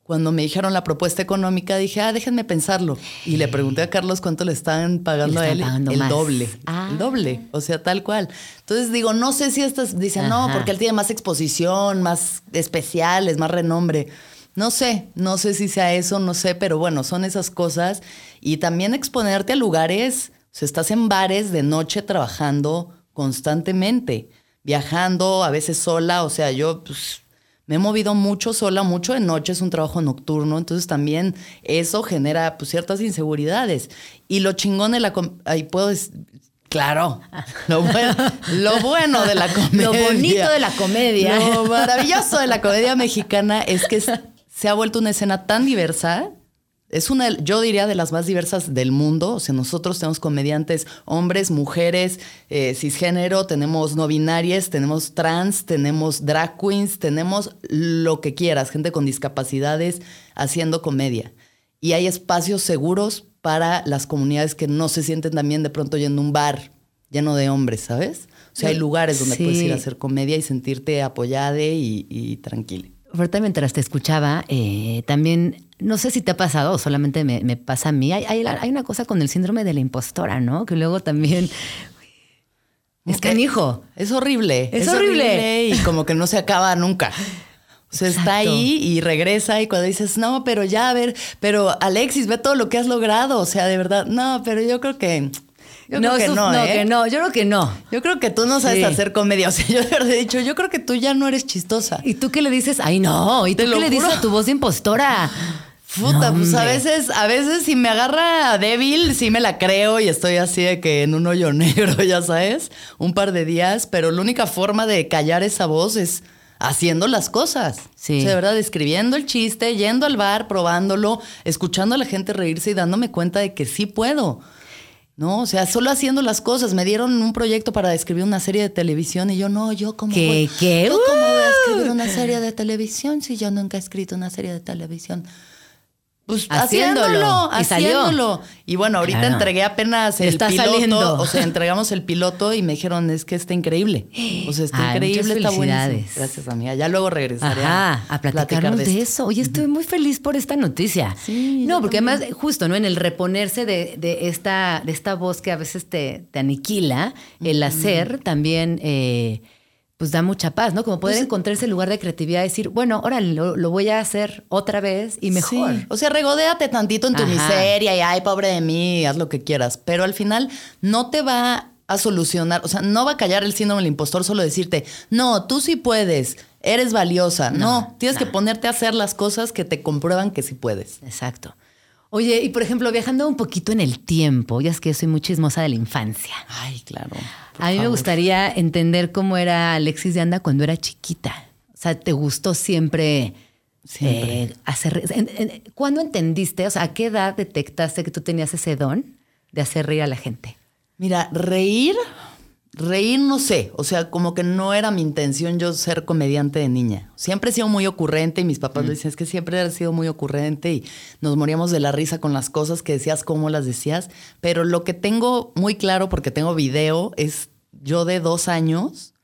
cuando me dijeron la propuesta económica dije, ah, déjenme pensarlo. Y le pregunté a Carlos cuánto le estaban pagando Le a él. pagando el más. doble. Ah. El doble. O sea, tal cual. Entonces digo, no sé si estas dicen, no, porque él tiene más exposición, más especiales, más renombre. No sé, no sé si sea eso, no sé, pero bueno, son esas cosas. Y también exponerte a lugares, o sea, estás en bares de noche trabajando constantemente, viajando, a veces sola, o sea, yo pues, me he movido mucho sola, mucho de noche, es un trabajo nocturno, entonces también eso genera pues, ciertas inseguridades. Y lo chingón de la... Ahí puedo... Claro, lo bueno, lo bueno de la comedia. Lo bonito de la comedia. Lo maravilloso de la comedia mexicana es que se ha vuelto una escena tan diversa. Es una, yo diría, de las más diversas del mundo. O sea, nosotros tenemos comediantes hombres, mujeres, eh, cisgénero, tenemos no binarias, tenemos trans, tenemos drag queens, tenemos lo que quieras, gente con discapacidades haciendo comedia. Y hay espacios seguros para las comunidades que no se sienten también de pronto yendo a un bar lleno de hombres, ¿sabes? O sea, hay lugares donde Sí. puedes ir a hacer comedia y sentirte apoyada y, y tranquila. Ahorita mientras te escuchaba, eh, también, no sé si te ha pasado solamente me, me pasa a mí, hay, hay, hay una cosa con el síndrome de la impostora, ¿no? Que luego también... Es canijo. Es horrible. Es horrible. y como que no se acaba nunca. O sea, está ahí y regresa y cuando dices, no, pero ya, a ver, pero Alexis, ve todo lo que has logrado. O sea, de verdad, no, pero yo creo que... Yo creo que no, ¿eh? que no, yo creo que no. Yo creo que tú no sabes Sí. hacer comedia. O sea, yo de verdad he dicho, yo creo que tú ya no eres chistosa. ¿Y tú qué le dices? Ay, no. ¿Y tú Te qué le dices a tu voz de impostora? Puta, No, pues a veces, a veces si me agarra débil, sí me la creo y estoy así de que en un hoyo negro, ya sabes, un par de días, pero la única forma de callar esa voz es haciendo las cosas. Sí. O sea, de verdad, escribiendo el chiste, yendo al bar, probándolo, escuchando a la gente reírse y dándome cuenta de que sí puedo. No, o sea, solo haciendo las cosas. Me dieron un proyecto para escribir una serie de televisión y yo no, yo como ¿Qué, qué? ¿Yo cómo voy a escribir una serie de televisión si yo nunca he escrito una serie de televisión? Pues Haciéndolo. haciéndolo, Y haciéndolo. Y bueno, ahorita Claro. entregué apenas el Está piloto. saliendo. O sea, entregamos el piloto y me dijeron, es que está increíble. O sea, está Ay, increíble, está buenísimo. Gracias, amiga. Ya luego regresaré Ajá, a platicarnos de, esto. eso. Oye, estoy muy feliz por esta noticia. Sí, no, porque además, justo, ¿no? En el reponerse de, de esta, de esta voz que a veces te, te aniquila, el hacer también, eh, pues da mucha paz, ¿no? Como poder Pues, encontrar ese lugar de creatividad y decir, bueno, órale, lo, lo voy a hacer otra vez y mejor. Sí. O sea, regodéate tantito en tu Ajá. miseria y ay, pobre de mí, haz lo que quieras. Pero al final no te va a solucionar, o sea, no va a callar el síndrome del impostor solo decirte, no, tú sí puedes, eres valiosa. No, tienes que ponerte a hacer las cosas que te comprueban que sí puedes. Exacto. Oye, y por ejemplo, viajando un poquito en el tiempo, ya es que yo soy muy chismosa de la infancia. Ay, claro. Por A mí me gustaría entender cómo era Alexis de Anda cuando era chiquita. O sea, ¿te gustó siempre, Siempre. eh, hacer... ¿Cuándo entendiste, o sea, a qué edad detectaste que tú tenías ese don de hacer reír a la gente? Mira, reír, reír no sé, o sea, como que no era mi intención yo ser comediante de niña. Siempre he sido muy ocurrente y mis papás lo dicen, es que siempre has sido muy ocurrente y nos moríamos de la risa con las cosas que decías, cómo las decías, pero lo que tengo muy claro, porque tengo video, es yo de dos años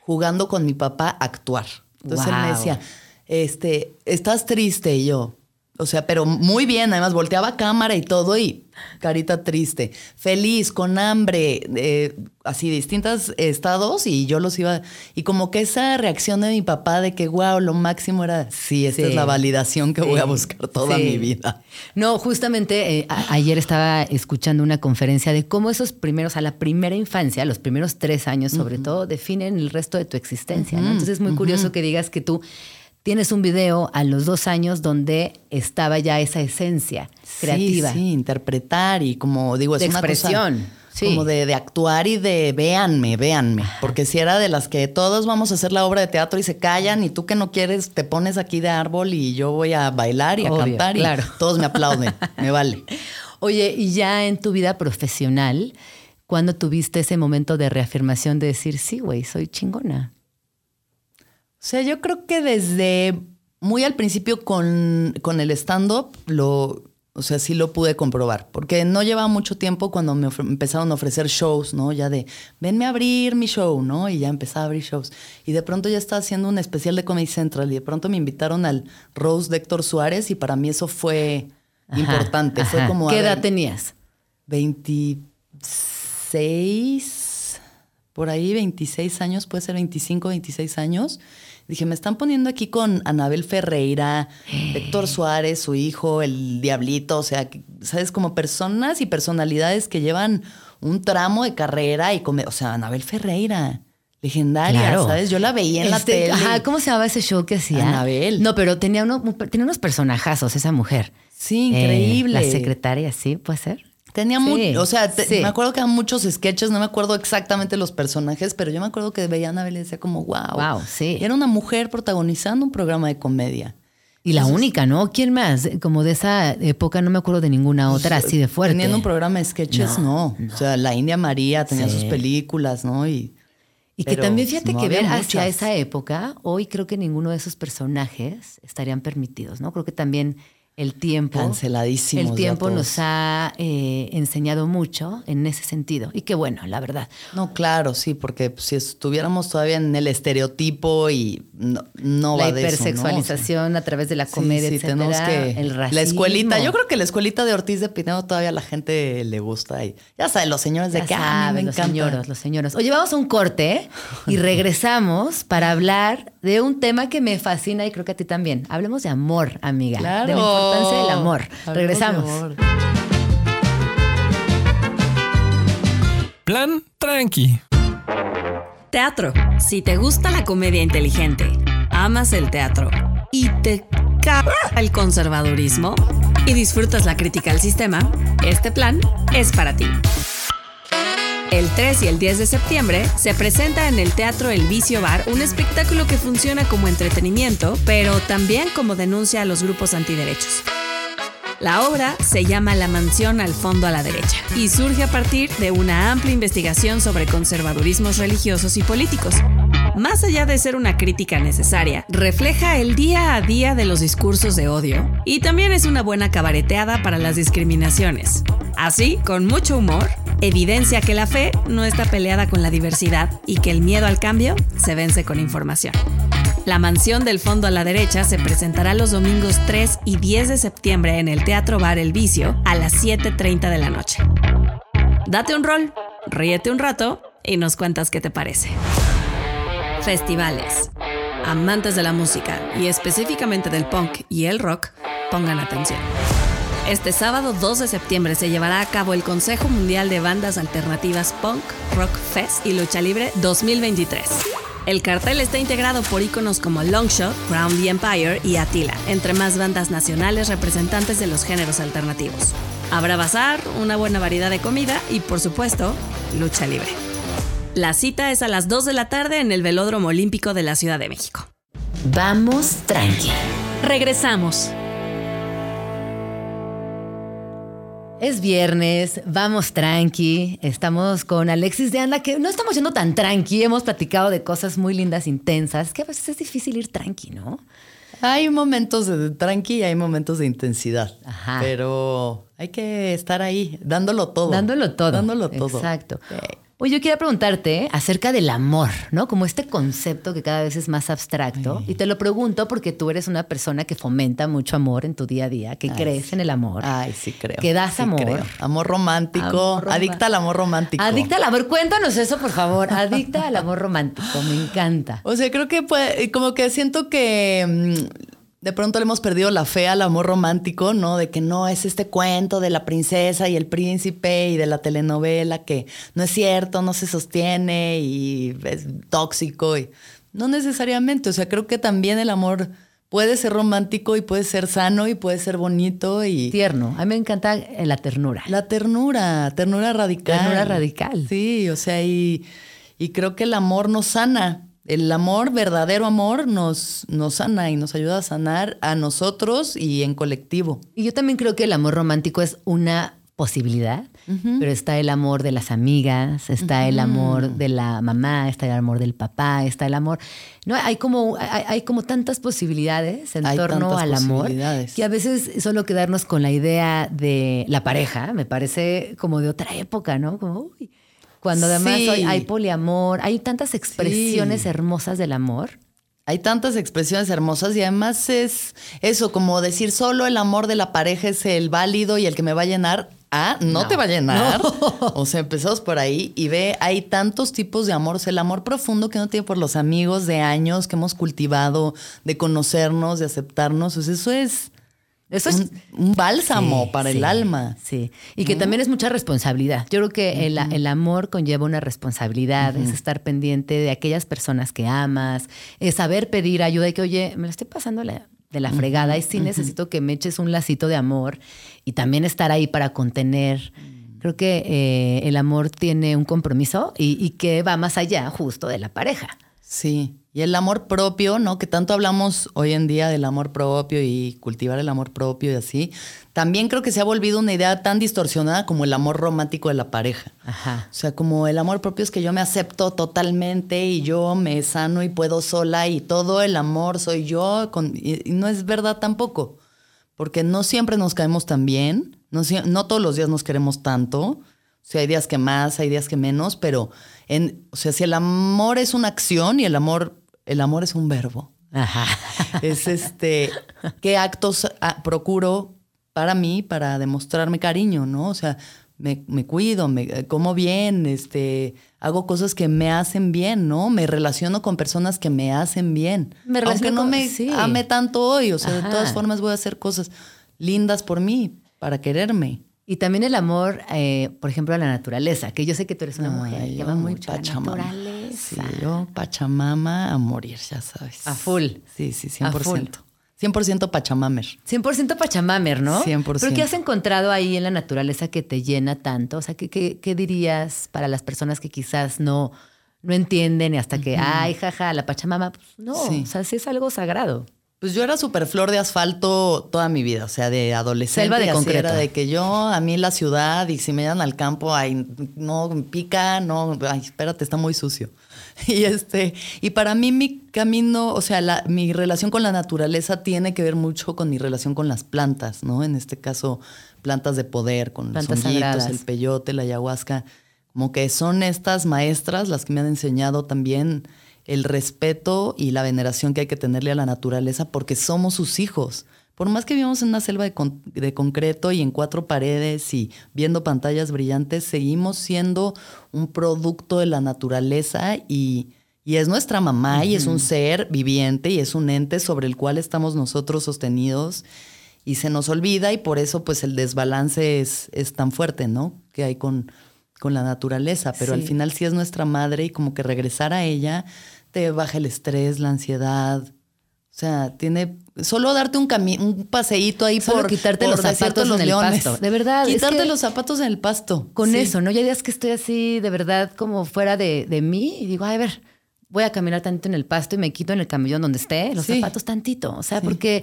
jugando con mi papá a actuar. Entonces él me decía, este, estás triste y yo. O sea, pero muy bien, además volteaba cámara y todo y carita triste, feliz, con hambre, eh, así distintos estados y yo los iba... Y como que esa reacción de mi papá de que, wow, lo máximo era, sí, esta es la validación que voy a buscar toda mi vida. No, justamente eh, ayer estaba escuchando una conferencia de cómo esos primeros, a la primera infancia, los primeros tres años sobre todo, definen el resto de tu existencia. Entonces es muy curioso que digas que tú tienes un video a los dos años donde estaba ya esa esencia creativa. Sí, interpretar y como digo, es de una expresión. Como de, actuar y de véanme, véanme. Porque si era de las que todos vamos a hacer la obra de teatro y se callan y tú que no quieres te pones aquí de árbol y yo voy a bailar y a cantar y todos me aplauden, me vale. Oye, y ya en tu vida profesional, ¿cuándo tuviste ese momento de reafirmación de decir, sí, güey, soy chingona? O sea, yo creo que desde muy al principio con, con el stand-up lo, o sea, sí lo pude comprobar, porque no llevaba mucho tiempo cuando me empezaron a ofrecer shows, ¿no? Ya de, venme a abrir mi show, ¿no? Y ya empezaba a abrir shows. Y de pronto ya estaba haciendo un especial de Comedy Central y de pronto me invitaron al Rose de Héctor Suárez y para mí eso fue importante. Fue como... ¿Qué edad tenías? 26, por ahí 26 años, puede ser 25, 26 años. Dije, me están poniendo aquí con Anabel Ferreira, Héctor Suárez, su hijo, el Diablito, o sea, ¿sabes? Como personas y personalidades que llevan un tramo de carrera y come, o sea, Anabel Ferreira. Legendaria, ¿sabes? Yo la veía en la este, tele. Ajá, ¿cómo se llamaba ese show que hacía? Anabel. No, pero tenía, uno, tenía unos personajazos esa mujer. Sí, increíble. Eh, la secretaria, ¿sí? ¿Puede ser? Tenía mucho, o sea, me acuerdo que eran muchos sketches, no me acuerdo exactamente los personajes, pero yo me acuerdo que veía a Anabel y decía como, wow. Wow, sí. era una mujer protagonizando un programa de comedia. Y la única, ¿no? ¿Quién más? Como de esa época no me acuerdo de ninguna pues, otra así de fuerte. Teniendo un programa de sketches, no. O sea, la India María tenía sus películas, ¿no? Y, y que también fíjate que ver hacia esa época, hoy creo que ninguno de esos personajes estarían permitidos, ¿no? Creo que también el tiempo. Canceladísimo. El tiempo nos ha eh, enseñado mucho en ese sentido. Y qué bueno, la verdad. No, claro, sí, porque si estuviéramos todavía en el estereotipo y no, no la va de hipersexualización a través de la comedia, sí, que el racismo. La escuelita, yo creo que la escuelita de Ortiz de Pinedo todavía a la gente le gusta. Y ya saben, los señores de que ah, me los señoros, los señoros. Oye, vamos a un corte y regresamos para hablar de un tema que me fascina y creo que a ti también. Hablemos de amor, amiga. Claro importancia del amor. Regresamos. Plan tranqui. Teatro. Si te gusta la comedia inteligente, amas el teatro y te caga el conservadurismo y disfrutas la crítica al sistema, este plan es para ti. El 3 y el 10 de septiembre se presenta en el Teatro El Vicio Bar un espectáculo que funciona como entretenimiento, pero también como denuncia a los grupos antiderechos. La obra se llama La mansión al fondo a la derecha y surge a partir de una amplia investigación sobre conservadurismos religiosos y políticos. Más allá de ser una crítica necesaria, refleja el día a día de los discursos de odio y también es una buena cabareteada para las discriminaciones. Así, con mucho humor, evidencia que la fe no está peleada con la diversidad y que el miedo al cambio se vence con información. La mansión del fondo a la derecha se presentará los domingos 3 y 10 de septiembre en el Teatro Bar El Vicio a las 7.30 de la noche. Date un rol, ríete un rato y nos cuentas qué te parece. Festivales. Amantes de la música y específicamente del punk y el rock, pongan atención. Este sábado 2 de septiembre se llevará a cabo el Consejo Mundial de Bandas Alternativas Punk, Rock Fest y Lucha Libre 2023. El cartel está integrado por íconos como Longshot, Crown the Empire y Attila, entre más bandas nacionales representantes de los géneros alternativos. Habrá bazar, una buena variedad de comida y, por supuesto, lucha libre. La cita es a las 2 de la tarde en el Velódromo Olímpico de la Ciudad de México. Vamos tranqui. Regresamos. Es viernes, vamos tranqui. Estamos con Alexis de Anda, que no estamos yendo tan tranqui. Hemos platicado de cosas muy lindas, intensas, que a veces es difícil ir tranqui, ¿no? Hay momentos de tranqui y hay momentos de intensidad. Ajá. Pero hay que estar ahí, dándolo todo. Dándolo todo. Dándolo todo. Exacto. Oye, yo quería preguntarte acerca del amor, ¿no? Como este concepto que cada vez es más abstracto. Y te lo pregunto porque tú eres una persona que fomenta mucho amor en tu día a día, que crees en el amor. Ay, sí creo. Que das sí amor. creo. Amor romántico. Amor adicta al amor romántico. Adicta al amor. Cuéntanos eso, por favor. Adicta al amor romántico. Me encanta. O sea, creo que puede- como que siento que mm, de pronto le hemos perdido la fe al amor romántico, ¿no? De que no es este cuento de la princesa y el príncipe y de la telenovela que no es cierto, no se sostiene y es tóxico. Y... No necesariamente, o sea, creo que también el amor puede ser romántico y puede ser sano y puede ser bonito y... Tierno. A mí me encanta la ternura. La ternura, ternura radical. Ternura radical. Sí, o sea, y, y creo que el amor nos sana. El amor, verdadero amor, nos, nos sana y nos ayuda a sanar a nosotros y en colectivo. Y yo también creo que el amor romántico es una posibilidad, pero está el amor de las amigas, está el amor de la mamá, está el amor del papá, está el amor. No, hay como, hay, hay como tantas posibilidades en Hay torno al amor que a veces solo quedarnos con la idea de la pareja me parece como de otra época, ¿no? Como, uy, cuando además Sí. hoy hay poliamor, hay tantas expresiones Sí. hermosas del amor. Hay tantas expresiones hermosas y además es eso, como decir solo el amor de la pareja es el válido y el que me va a llenar. Ah, no, te va a llenar. O sea, empezamos por ahí y ve, hay tantos tipos de amor. O sea, el amor profundo que uno tiene por los amigos de años que hemos cultivado, de conocernos, de aceptarnos. O sea, eso es, Eso es un, un bálsamo Sí, para el alma. Sí, y que también es mucha responsabilidad. Yo creo que el, el amor conlleva una responsabilidad, es estar pendiente de aquellas personas que amas, es saber pedir ayuda y que, oye, me la estoy pasando la- de la fregada y sí necesito que me eches un lacito de amor y también estar ahí para contener. Creo que eh, el amor tiene un compromiso y, y que va más allá justo de la pareja. Sí, y el amor propio, ¿no? Que tanto hablamos hoy en día del amor propio y cultivar el amor propio y así. También creo que se ha volvido una idea tan distorsionada como el amor romántico de la pareja. Ajá. O sea, como el amor propio es que yo me acepto totalmente y yo me sano y puedo sola y todo el amor soy yo. con- y, y no es verdad tampoco, porque no siempre nos caemos tan bien, no, no todos los días nos queremos tanto. O sea, hay días que más, hay días que menos, pero en, o sea, si el amor es una acción y el amor, el amor es un verbo. Ajá. Es este, qué actos ah, procuro para mí para demostrarme cariño, ¿no? O sea, me, me cuido, me eh, como bien, este, hago cosas que me hacen bien, ¿no? Me relaciono con personas que me hacen bien. Me Aunque no con- me sí. ame tanto hoy, o sea, de todas formas voy a hacer cosas lindas por mí, para quererme. Y también el amor, eh, por ejemplo, a la naturaleza, que yo sé que tú eres una mujer que mucho a la Pachamama. naturaleza. Sí, yo Pachamama a morir, ya sabes. A full. Sí, sí, A 100%. full. 100% Pachamamer. 100% Pachamamer, ¿no? 100%. ¿Pero qué has encontrado ahí en la naturaleza que te llena tanto? O sea, ¿qué, qué, qué dirías para las personas que quizás no, no entienden y hasta que, ay, jaja, la Pachamama? Pues no, Sí. o sea, sí es algo sagrado. Pues yo era súper flor de asfalto toda mi vida, o sea, de adolescente. Selva de concreto. Era de que yo, a mí la ciudad, y si me llevan al campo, ay, no, pica, no, ay, espérate, está muy sucio. Y este, y para mí mi camino, o sea, la- mi relación con la naturaleza tiene que ver mucho con mi relación con las plantas, ¿no? En este caso, plantas de poder, con Plantas los honguitos, sagradas. el peyote, la ayahuasca. Como que son estas maestras las que me han enseñado también el respeto y la veneración que hay que tenerle a la naturaleza porque somos sus hijos. Por más que vivamos en una selva de, con- de concreto y en cuatro paredes y viendo pantallas brillantes, seguimos siendo un producto de la naturaleza y, y es nuestra mamá y es un ser viviente y es un ente sobre el cual estamos nosotros sostenidos y se nos olvida y por eso pues el desbalance es, es tan fuerte, ¿no? Que hay con, con la naturaleza, pero al final sí es nuestra madre y como que regresar a ella te baja el estrés, la ansiedad. O sea, tiene solo darte un cami un paseíto ahí Solo por quitarte por los zapatos en el pasto. De verdad, es Quitarte que- los zapatos en el pasto. Con Sí. eso, ¿no? Ya días que estoy así, de verdad, como fuera de, de mí y digo, ay, a ver, voy a caminar tantito en el pasto y me quito en el camellón donde esté los Sí. zapatos tantito. O sea, porque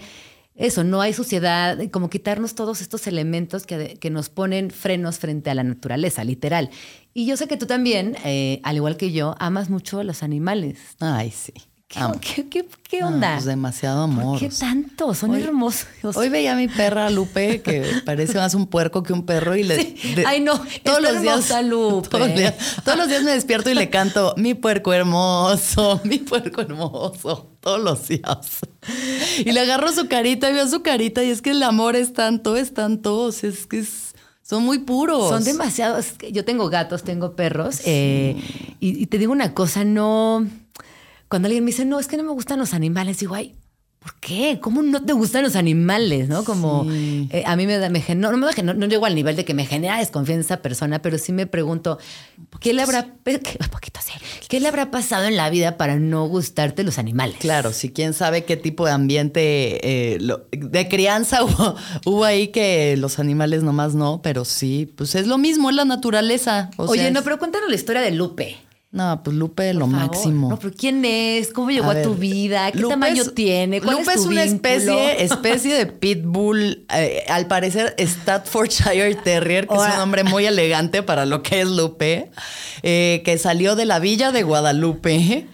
eso, no hay suciedad, como quitarnos todos estos elementos que, que nos ponen frenos frente a la naturaleza, literal. Y yo sé que tú también, eh, al igual que yo, amas mucho a los animales. Ay, sí. ¿Qué, Amo. qué- qué- qué Ah, onda? pues demasiado amor. ¿Por qué tanto? Son Hoy- hermosos. Hoy veía a mi perra Lupe, que parece más un puerco que un perro, y le. Sí. Ay, no, Todos los días. Lupe. Todos los, días, todos los días me despierto y le canto, mi puerco hermoso, mi puerco hermoso. Todos los días. Y le agarro su carita y veo su carita, y es que el amor es tanto, es tanto. o sea, es que es- son muy puros. Son demasiados. Yo tengo gatos, tengo perros. eh, y, y te digo una cosa, no. Cuando alguien me dice, no, es que no me gustan los animales, digo, ay, ¿por qué? ¿Cómo no te gustan los animales? ¿No? Como Sí. eh, a mí me da, me no, no, me no, no llego al nivel de que me genera desconfianza esa persona, pero sí me pregunto, ¿qué le habrá, qué, poquito sí, ¿qué le habrá pasado en la vida para no gustarte los animales? Claro, si quién sabe qué tipo de ambiente eh, lo- de crianza hubo, hubo ahí que los animales nomás no, pero sí, pues es lo mismo, es la naturaleza. o Oye, sea, no, pero cuéntanos la historia de Lupe. No, pues Lupe lo por favor. máximo. No, pero ¿quién es? ¿Cómo llegó a, ver, tu vida? ¿Qué Lupe tamaño es- tiene? ¿Cuál Lupe es, es, una vínculo? especie, especie de pitbull, eh, al parecer Staffordshire Terrier, que es un nombre muy elegante para lo que es Lupe, eh, que salió de la villa de Guadalupe.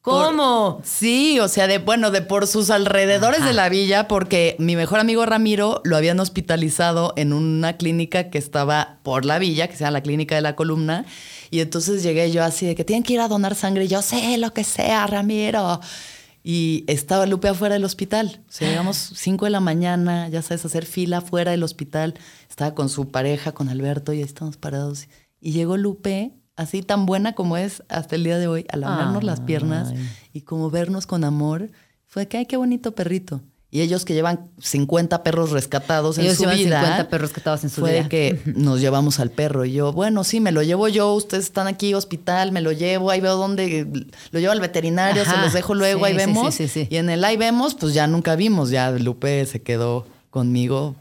¿Cómo? Por- sí, o sea, de bueno, de por sus alrededores Ajá. de la villa, porque mi mejor amigo Ramiro lo habían hospitalizado en una clínica que estaba por la villa, que se llama la clínica de la columna. Y entonces llegué yo así de que tienen que ir a donar sangre. Y yo sé lo que sea, Ramiro. Y estaba Lupe afuera del hospital. O sea, llegamos 5 de la mañana, ya sabes, hacer fila afuera del hospital. Estaba con su pareja, con Alberto, y ahí estamos parados. Y llegó Lupe, así tan buena como es hasta el día de hoy, a lamernos las piernas y como vernos con amor. Fue que, ay, qué bonito perrito. Y ellos que llevan 50 perros rescatados en su llevan vida. 50 perros rescatados en su fue vida. de que nos llevamos al perro. Y yo, bueno, sí, me lo llevo yo. Ustedes están aquí, hospital, me lo llevo. Ahí veo dónde. Lo llevo al veterinario, se los dejo luego, Sí, ahí vemos. sí, sí, sí. Y en el ahí vemos, pues ya nunca vimos. Ya Lupe se quedó conmigo.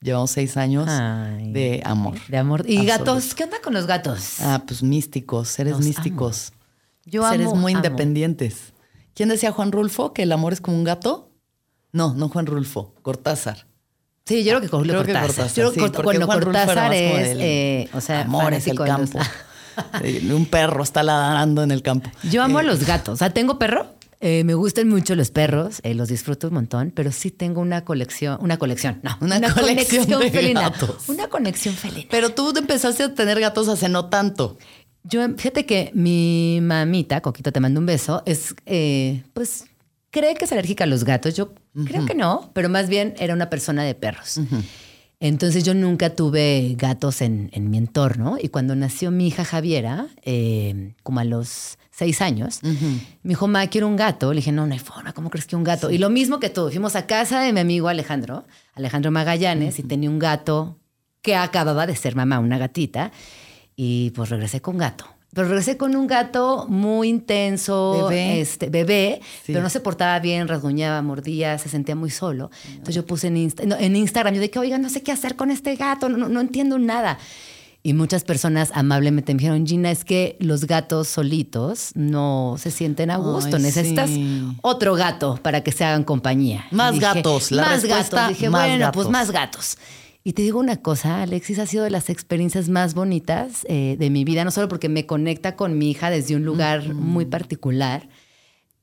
Llevamos seis años Ay. de amor. De amor. ¿Y Absoluto. gatos? ¿Qué onda con los gatos? Ah, pues místicos, seres Los místicos. Yo seres amo, muy amo. independientes. ¿Quién decía Juan Rulfo que el amor es como un gato? No, no Juan Rulfo, Cortázar. Sí, yo creo que Creo que Cortázar. Cortázar, Yo creo que Cort- porque bueno, Juan Cortázar es, del eh, o sea, amor es el los- campo. Un perro está ladrando en el campo. Yo amo a Eh, los gatos. O sea, tengo perro. eh, me gustan mucho los perros, eh, los disfruto un montón, pero sí tengo una colección, una colección, no, Una colección de felina. gatos. Una conexión felina. Pero tú empezaste a tener gatos hace no tanto. Yo, fíjate que mi mamita, Coquito, te mando un beso, es, eh, pues, cree que es alérgica a los gatos. Yo creo que no, pero más bien era una persona de perros. Entonces yo nunca tuve gatos en, en mi entorno y cuando nació mi hija Javiera, eh, como a los seis años, me dijo, ma, quiero un gato. Le dije, no, no hay forma, ¿cómo crees que un gato? Y lo mismo que tú, fuimos a casa de mi amigo Alejandro, Alejandro Magallanes, y tenía un gato que acababa de ser mamá, una gatita, y pues regresé con gato. Pero regresé con un gato muy intenso, Bebé. este bebé, Sí. pero no se portaba bien, rasguñaba, mordía, se sentía muy solo. Entonces yo puse en, Insta- no, en Instagram, yo que, oiga, no sé qué hacer con este gato, no, no- no entiendo nada. Y muchas personas amablemente me dijeron, Gina, es que los gatos solitos no se sienten a gusto. Ay, Necesitas sí. otro gato para que se hagan compañía. Más dije, gatos, la más respuesta, gatos. Dije, más bueno, pues gatos. más gatos. Y te digo una cosa, Alexis, ha sido de las experiencias más bonitas eh, de mi vida, no solo porque me conecta con mi hija desde un lugar muy particular,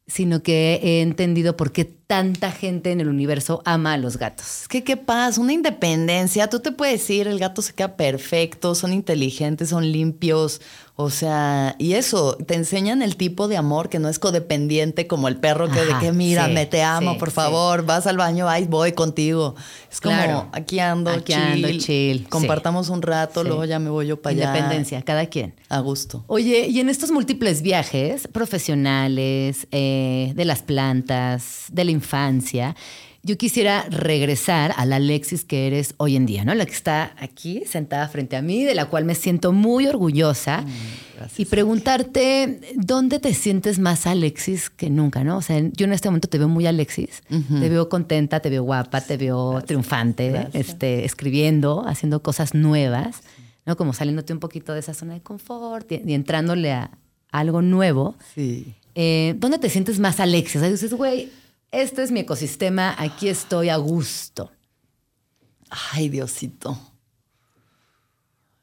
sino que he entendido por qué tanta gente en el universo ama a los gatos. Es que qué pasa, una independencia. Tú te puedes ir, el gato se queda perfecto, son inteligentes, son limpios. O sea, y eso, te enseñan el tipo de amor que no es codependiente como el perro que Ajá, de que mira, sí, me te amo, sí, por sí. favor, vas al baño, ahí voy contigo. Es como Claro. aquí ando, Aquí chill, ando, chill. Compartamos un rato, luego ya me voy yo para allá. Independencia, cada quien. A gusto. Oye, y en estos múltiples viajes profesionales, eh, de las plantas, de la infancia, yo quisiera regresar a la Alexis que eres hoy en día, ¿no? La que está aquí sentada frente a mí, de la cual me siento muy orgullosa. y preguntarte, ¿dónde te sientes más Alexis que nunca, no? O sea, yo en este momento te veo muy Alexis, te veo contenta, te veo guapa, te veo triunfante, este, escribiendo, haciendo cosas nuevas. ¿no? Como saliéndote un poquito de esa zona de confort y, y entrándole a, algo nuevo. Sí. Eh, ¿Dónde te sientes más Alexis? O sea, dices, güey, este es mi ecosistema, aquí estoy a gusto. Ay, Diosito.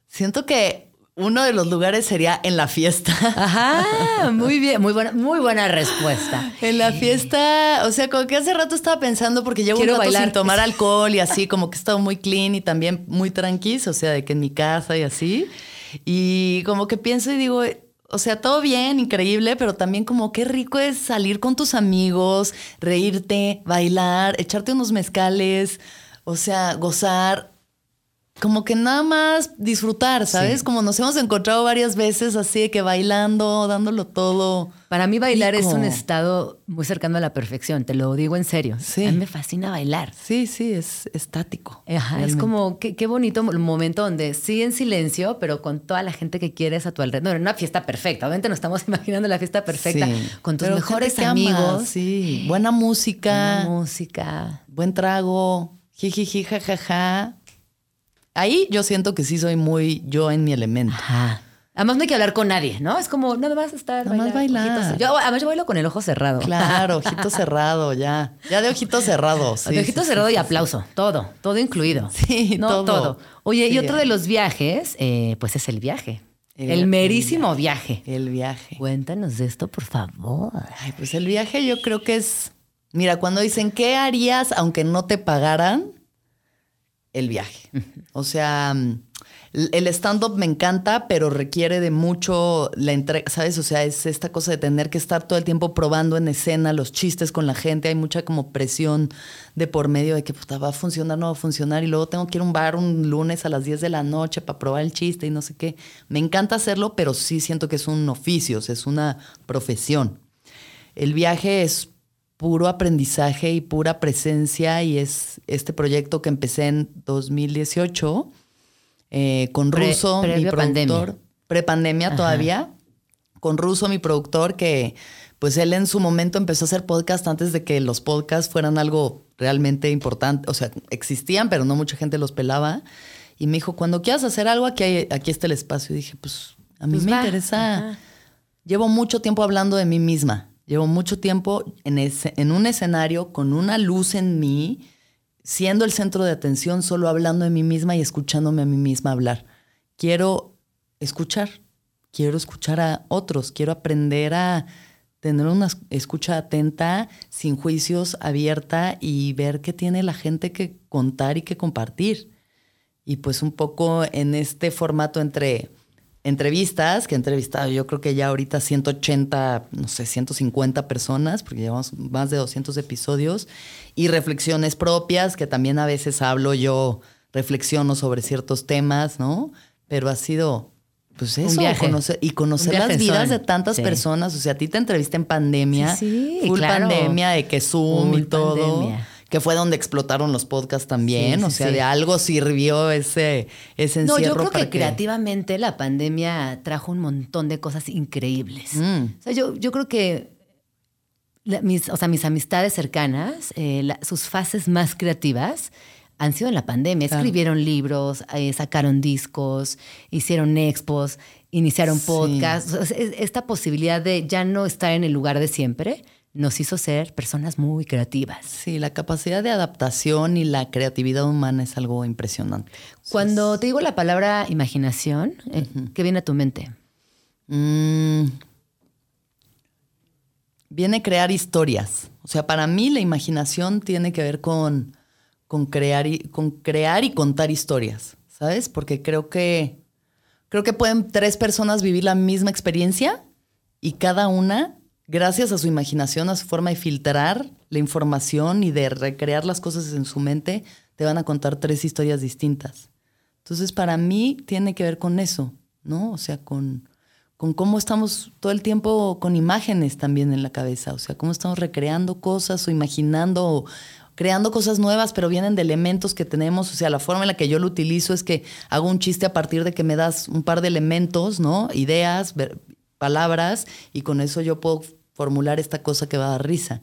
Siento que uno de los lugares sería en la fiesta. Ajá, muy bien, muy buena, muy buena respuesta. En la fiesta, o sea, como que hace rato estaba pensando porque llevo Quiero un rato bailar. sin tomar alcohol y así, como que he estado muy clean y también muy tranquis, o sea, de que en mi casa y así. Y como que pienso y digo, o sea, todo bien, increíble, pero también como qué rico es salir con tus amigos, reírte, bailar, echarte unos mezcales, o sea, gozar. Como que nada más disfrutar, ¿sabes? Como nos hemos encontrado varias veces así de que bailando, dándolo todo. Para mí bailar es un estado muy cercano a la perfección, te lo digo en serio. Sí. A mí me fascina bailar. Sí, sí, es estático. Ajá, es como qué, qué bonito momento donde sí en silencio, pero con toda la gente que quieres a tu alrededor. No, una fiesta perfecta. Obviamente nos estamos imaginando la fiesta perfecta Sí. con tus Pero mejores amas, amigos. sí, buena música, buena música. buen trago, jijiji, jajaja. Ahí yo siento que sí soy muy yo en mi elemento. Ajá. Además no hay que hablar con nadie, ¿no? Es como nada más estar Nada más bailar. Yo además yo bailo con el ojo cerrado. Claro, ojito cerrado, ya. Ya de ojito cerrado. Sí, de ojito sí, cerrado sí, y aplauso, todo, todo incluido. Sí, no, todo. todo. Oye, y otro de los viajes, eh, pues es el viaje. El- El, el merísimo viaje. El viaje. Cuéntanos de esto, por favor. Ay, pues el viaje yo creo que es. Mira, cuando dicen, ¿qué harías aunque no te pagaran? El viaje. O sea, mm, el stand-up me encanta, pero requiere de mucho la entrega, ¿sabes? O sea, es esta cosa de tener que estar todo el tiempo probando en escena los chistes con la gente. Hay mucha como presión de por medio de que puta, va a funcionar, no va a funcionar. Y luego tengo que ir a un bar un lunes a las 10 de la noche para probar el chiste y no sé qué. Me encanta hacerlo, pero sí siento que es un oficio, es una profesión. El viaje es puro aprendizaje y pura presencia y es este proyecto que empecé en 2018 eh, con Pre- Ruso, mi productor. pandemia. Prepandemia todavía. Con Ruso, mi productor, que pues él en su momento empezó a hacer podcast antes de que los podcasts fueran algo realmente importante. O sea, existían, pero no mucha gente los pelaba. Y me dijo, cuando quieras hacer algo, aquí, hay- aquí está el espacio. Y dije, pues a mí Pues me va. interesa. Ajá. Llevo mucho tiempo hablando de mí misma. Llevo mucho tiempo en, ese- en un escenario con una luz en mí, siendo el centro de atención, solo hablando de mí misma y escuchándome a mí misma hablar. Quiero escuchar, quiero escuchar a otros, quiero aprender a tener una escucha atenta, sin juicios, abierta y ver qué tiene la gente que contar y que compartir. Y pues un poco en este formato entre entrevistas, que he entrevistado yo creo que ya ahorita 180, no sé, 150 personas, porque llevamos más de 200 episodios, y reflexiones propias, que también a veces hablo yo, reflexiono sobre ciertos temas, ¿no? Pero ha sido, pues eso, viaje. conocer- y conocer Un las vidas de tantas Sí. personas. O sea, a ti te entrevisté en pandemia, Sí, sí, full claro. pandemia, de que Zoom y todo. pandemia. Que fue donde explotaron los podcasts también. Sí, o sea, sí. de algo sirvió ese, ese No, encierro. yo creo para que creativamente la pandemia trajo un montón de cosas increíbles. Mm. O sea, yo, yo creo que la- mis, o sea, mis amistades cercanas, eh, la- sus fases más creativas han sido en la pandemia. Escribieron libros, eh, sacaron discos, hicieron expos, iniciaron Sí. podcasts. O sea, es- esta posibilidad de ya no estar en el lugar de siempre nos hizo ser personas muy creativas. Sí, la capacidad de adaptación y la creatividad humana es algo impresionante. Cuando te digo la palabra imaginación, eh, ¿qué viene a tu mente? Mm. viene crear historias. O sea, para mí la imaginación tiene que ver con, con, crear, y, con crear y contar historias, ¿sabes? Porque creo que, creo que pueden tres personas vivir la misma experiencia y cada una, gracias a su imaginación, a su forma de filtrar la información y de recrear las cosas en su mente, te van a contar tres historias distintas. Entonces, para mí tiene que ver con eso, ¿no? O sea, con, con cómo estamos todo el tiempo con imágenes también en la cabeza, o sea, cómo estamos recreando cosas o imaginando o creando cosas nuevas, pero vienen de elementos que tenemos, o sea, la forma en la que yo lo utilizo es que hago un chiste a partir de que me das un par de elementos, ¿no? Ideas, palabras, y con eso yo puedo formular esta cosa que va a dar risa.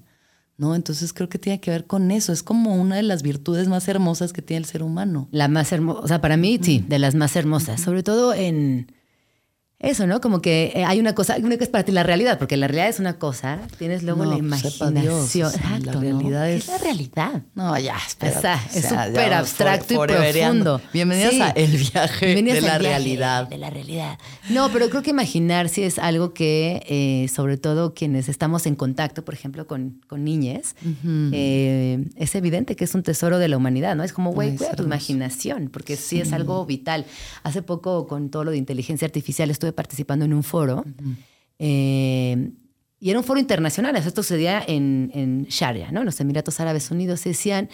¿No? Entonces creo que tiene que ver con eso. Es como una de las virtudes más hermosas que tiene el ser humano. La más hermosa, o sea, para mí sí, de las más hermosas, sobre todo en, eso, ¿no? Como que eh, hay una cosa, una que es para ti la realidad, porque la realidad es una cosa, tienes luego No, la sepa imaginación. Dios, Exacto, la ¿no? realidad ¿Qué es- es la realidad? No, ya, espera. O sea, es súper abstracto y profundo. Bienvenidas Sí. a El Viaje Bienvenidas de la viaje Realidad. De la realidad. No, pero creo que imaginar sí es algo que, eh, sobre todo quienes estamos en contacto, por ejemplo, con, con niñes, eh, es evidente que es un tesoro de la humanidad, ¿no? Es como, güey, cuida es tu imaginación, porque sí. es algo vital. Hace poco, con todo lo de inteligencia artificial, estuve participando en un foro. eh, y era un foro internacional, esto sucedía en, en Sharia, ¿no? en los Emiratos Árabes Unidos. Decían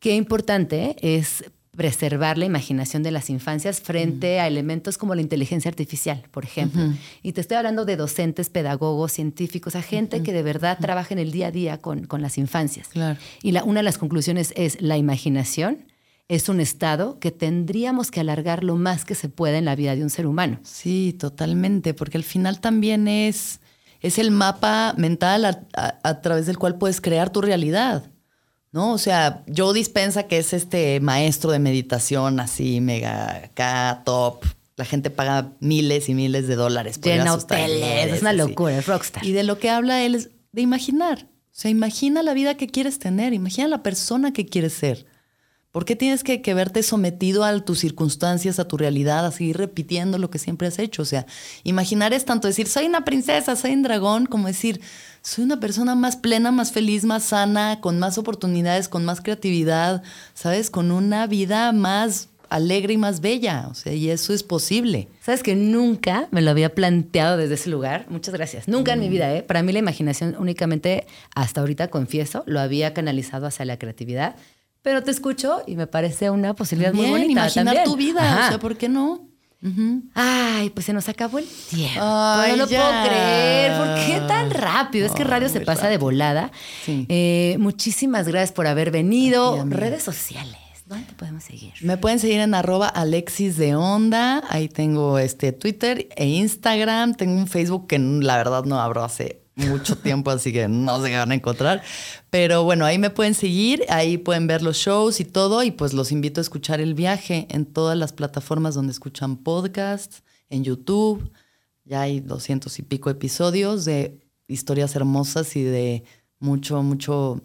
qué importante es preservar la imaginación de las infancias frente a elementos como la inteligencia artificial, por ejemplo. Y te estoy hablando de docentes, pedagogos, científicos, a gente que de verdad trabaja en el día a día con, con las infancias. Claro. Y la, una de las conclusiones es la imaginación es un estado que tendríamos que alargar lo más que se pueda en la vida de un ser humano. Sí, totalmente, porque al final también es, es el mapa mental a, a- a través del cual puedes crear tu realidad. ¿No? O sea, Joe Dispensa, que es este maestro de meditación así, mega acá, top. La gente paga miles y miles de dólares por Llena hoteles, es una locura, es rockstar. Y de lo que habla él es de imaginar. O sea, imagina la vida que quieres tener, imagina la persona que quieres ser. ¿Por qué tienes que, que verte sometido a tus circunstancias, a tu realidad, a seguir repitiendo lo que siempre has hecho? O sea, imaginar es tanto decir, soy una princesa, soy un dragón, como decir, soy una persona más plena, más feliz, más sana, con más oportunidades, con más creatividad, ¿sabes? Con una vida más alegre y más bella. O sea, y eso es posible. Sabes que nunca me lo había planteado desde ese lugar. Muchas gracias. Nunca en mi vida, ¿eh? Para mí la imaginación únicamente, hasta ahorita confieso, lo había canalizado hacia la creatividad. Pero te escucho y me parece una posibilidad muy bonita. imaginar también. tu vida. Ajá. O sea, ¿por qué no? Ay, pues se nos acabó el tiempo. Ay, no lo ya. puedo creer. ¿Por qué tan rápido? Es que radio se pasa de volada. Sí. Eh, muchísimas gracias por haber venido. ti. Redes sociales. ¿Dónde te podemos seguir? Me pueden seguir en arroba Alexis de Onda. Ahí tengo este Twitter e Instagram. Tengo un Facebook que la verdad no abro hace mucho tiempo, así que no qué van a encontrar. Pero bueno, ahí me pueden seguir, ahí pueden ver los shows y todo. Y pues los invito a escuchar el viaje en todas las plataformas donde escuchan podcasts, en YouTube. Ya hay doscientos y pico episodios de historias hermosas y de mucho, mucho,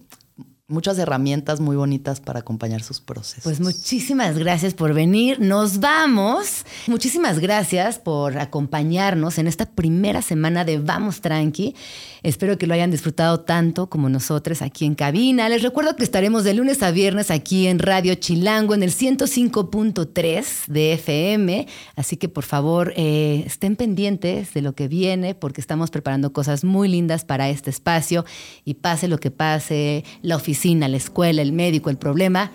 muchas herramientas muy bonitas para acompañar sus procesos. Pues muchísimas gracias por venir. Nos vamos. Muchísimas gracias por acompañarnos en esta primera semana de Vamos Tranqui. Espero que lo hayan disfrutado tanto como nosotros aquí en cabina. Les recuerdo que estaremos de lunes a viernes aquí en Radio Chilango en el 105.3 de FM. Así que por favor eh, estén pendientes de lo que viene porque estamos preparando cosas muy lindas para este espacio y pase lo que pase, la oficina, la escuela, el médico, el problema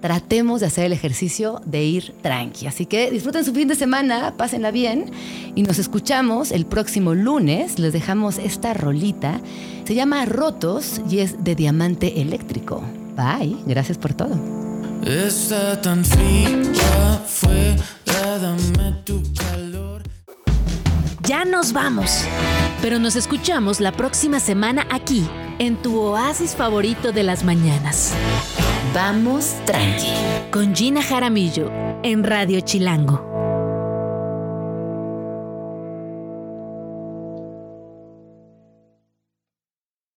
tratemos de hacer el ejercicio de ir tranqui. Así que disfruten su fin de semana, pásenla bien y nos escuchamos el próximo lunes. Les dejamos esta rolita. Se llama Rotos y es de diamante eléctrico. Bye, gracias por todo. Está tan fría, fue, dame tu calor. Ya nos vamos. Pero nos escuchamos la próxima semana aquí, en tu oasis favorito de las mañanas. Vamos tranqui. Con Gina Jaramillo, en Radio Chilango.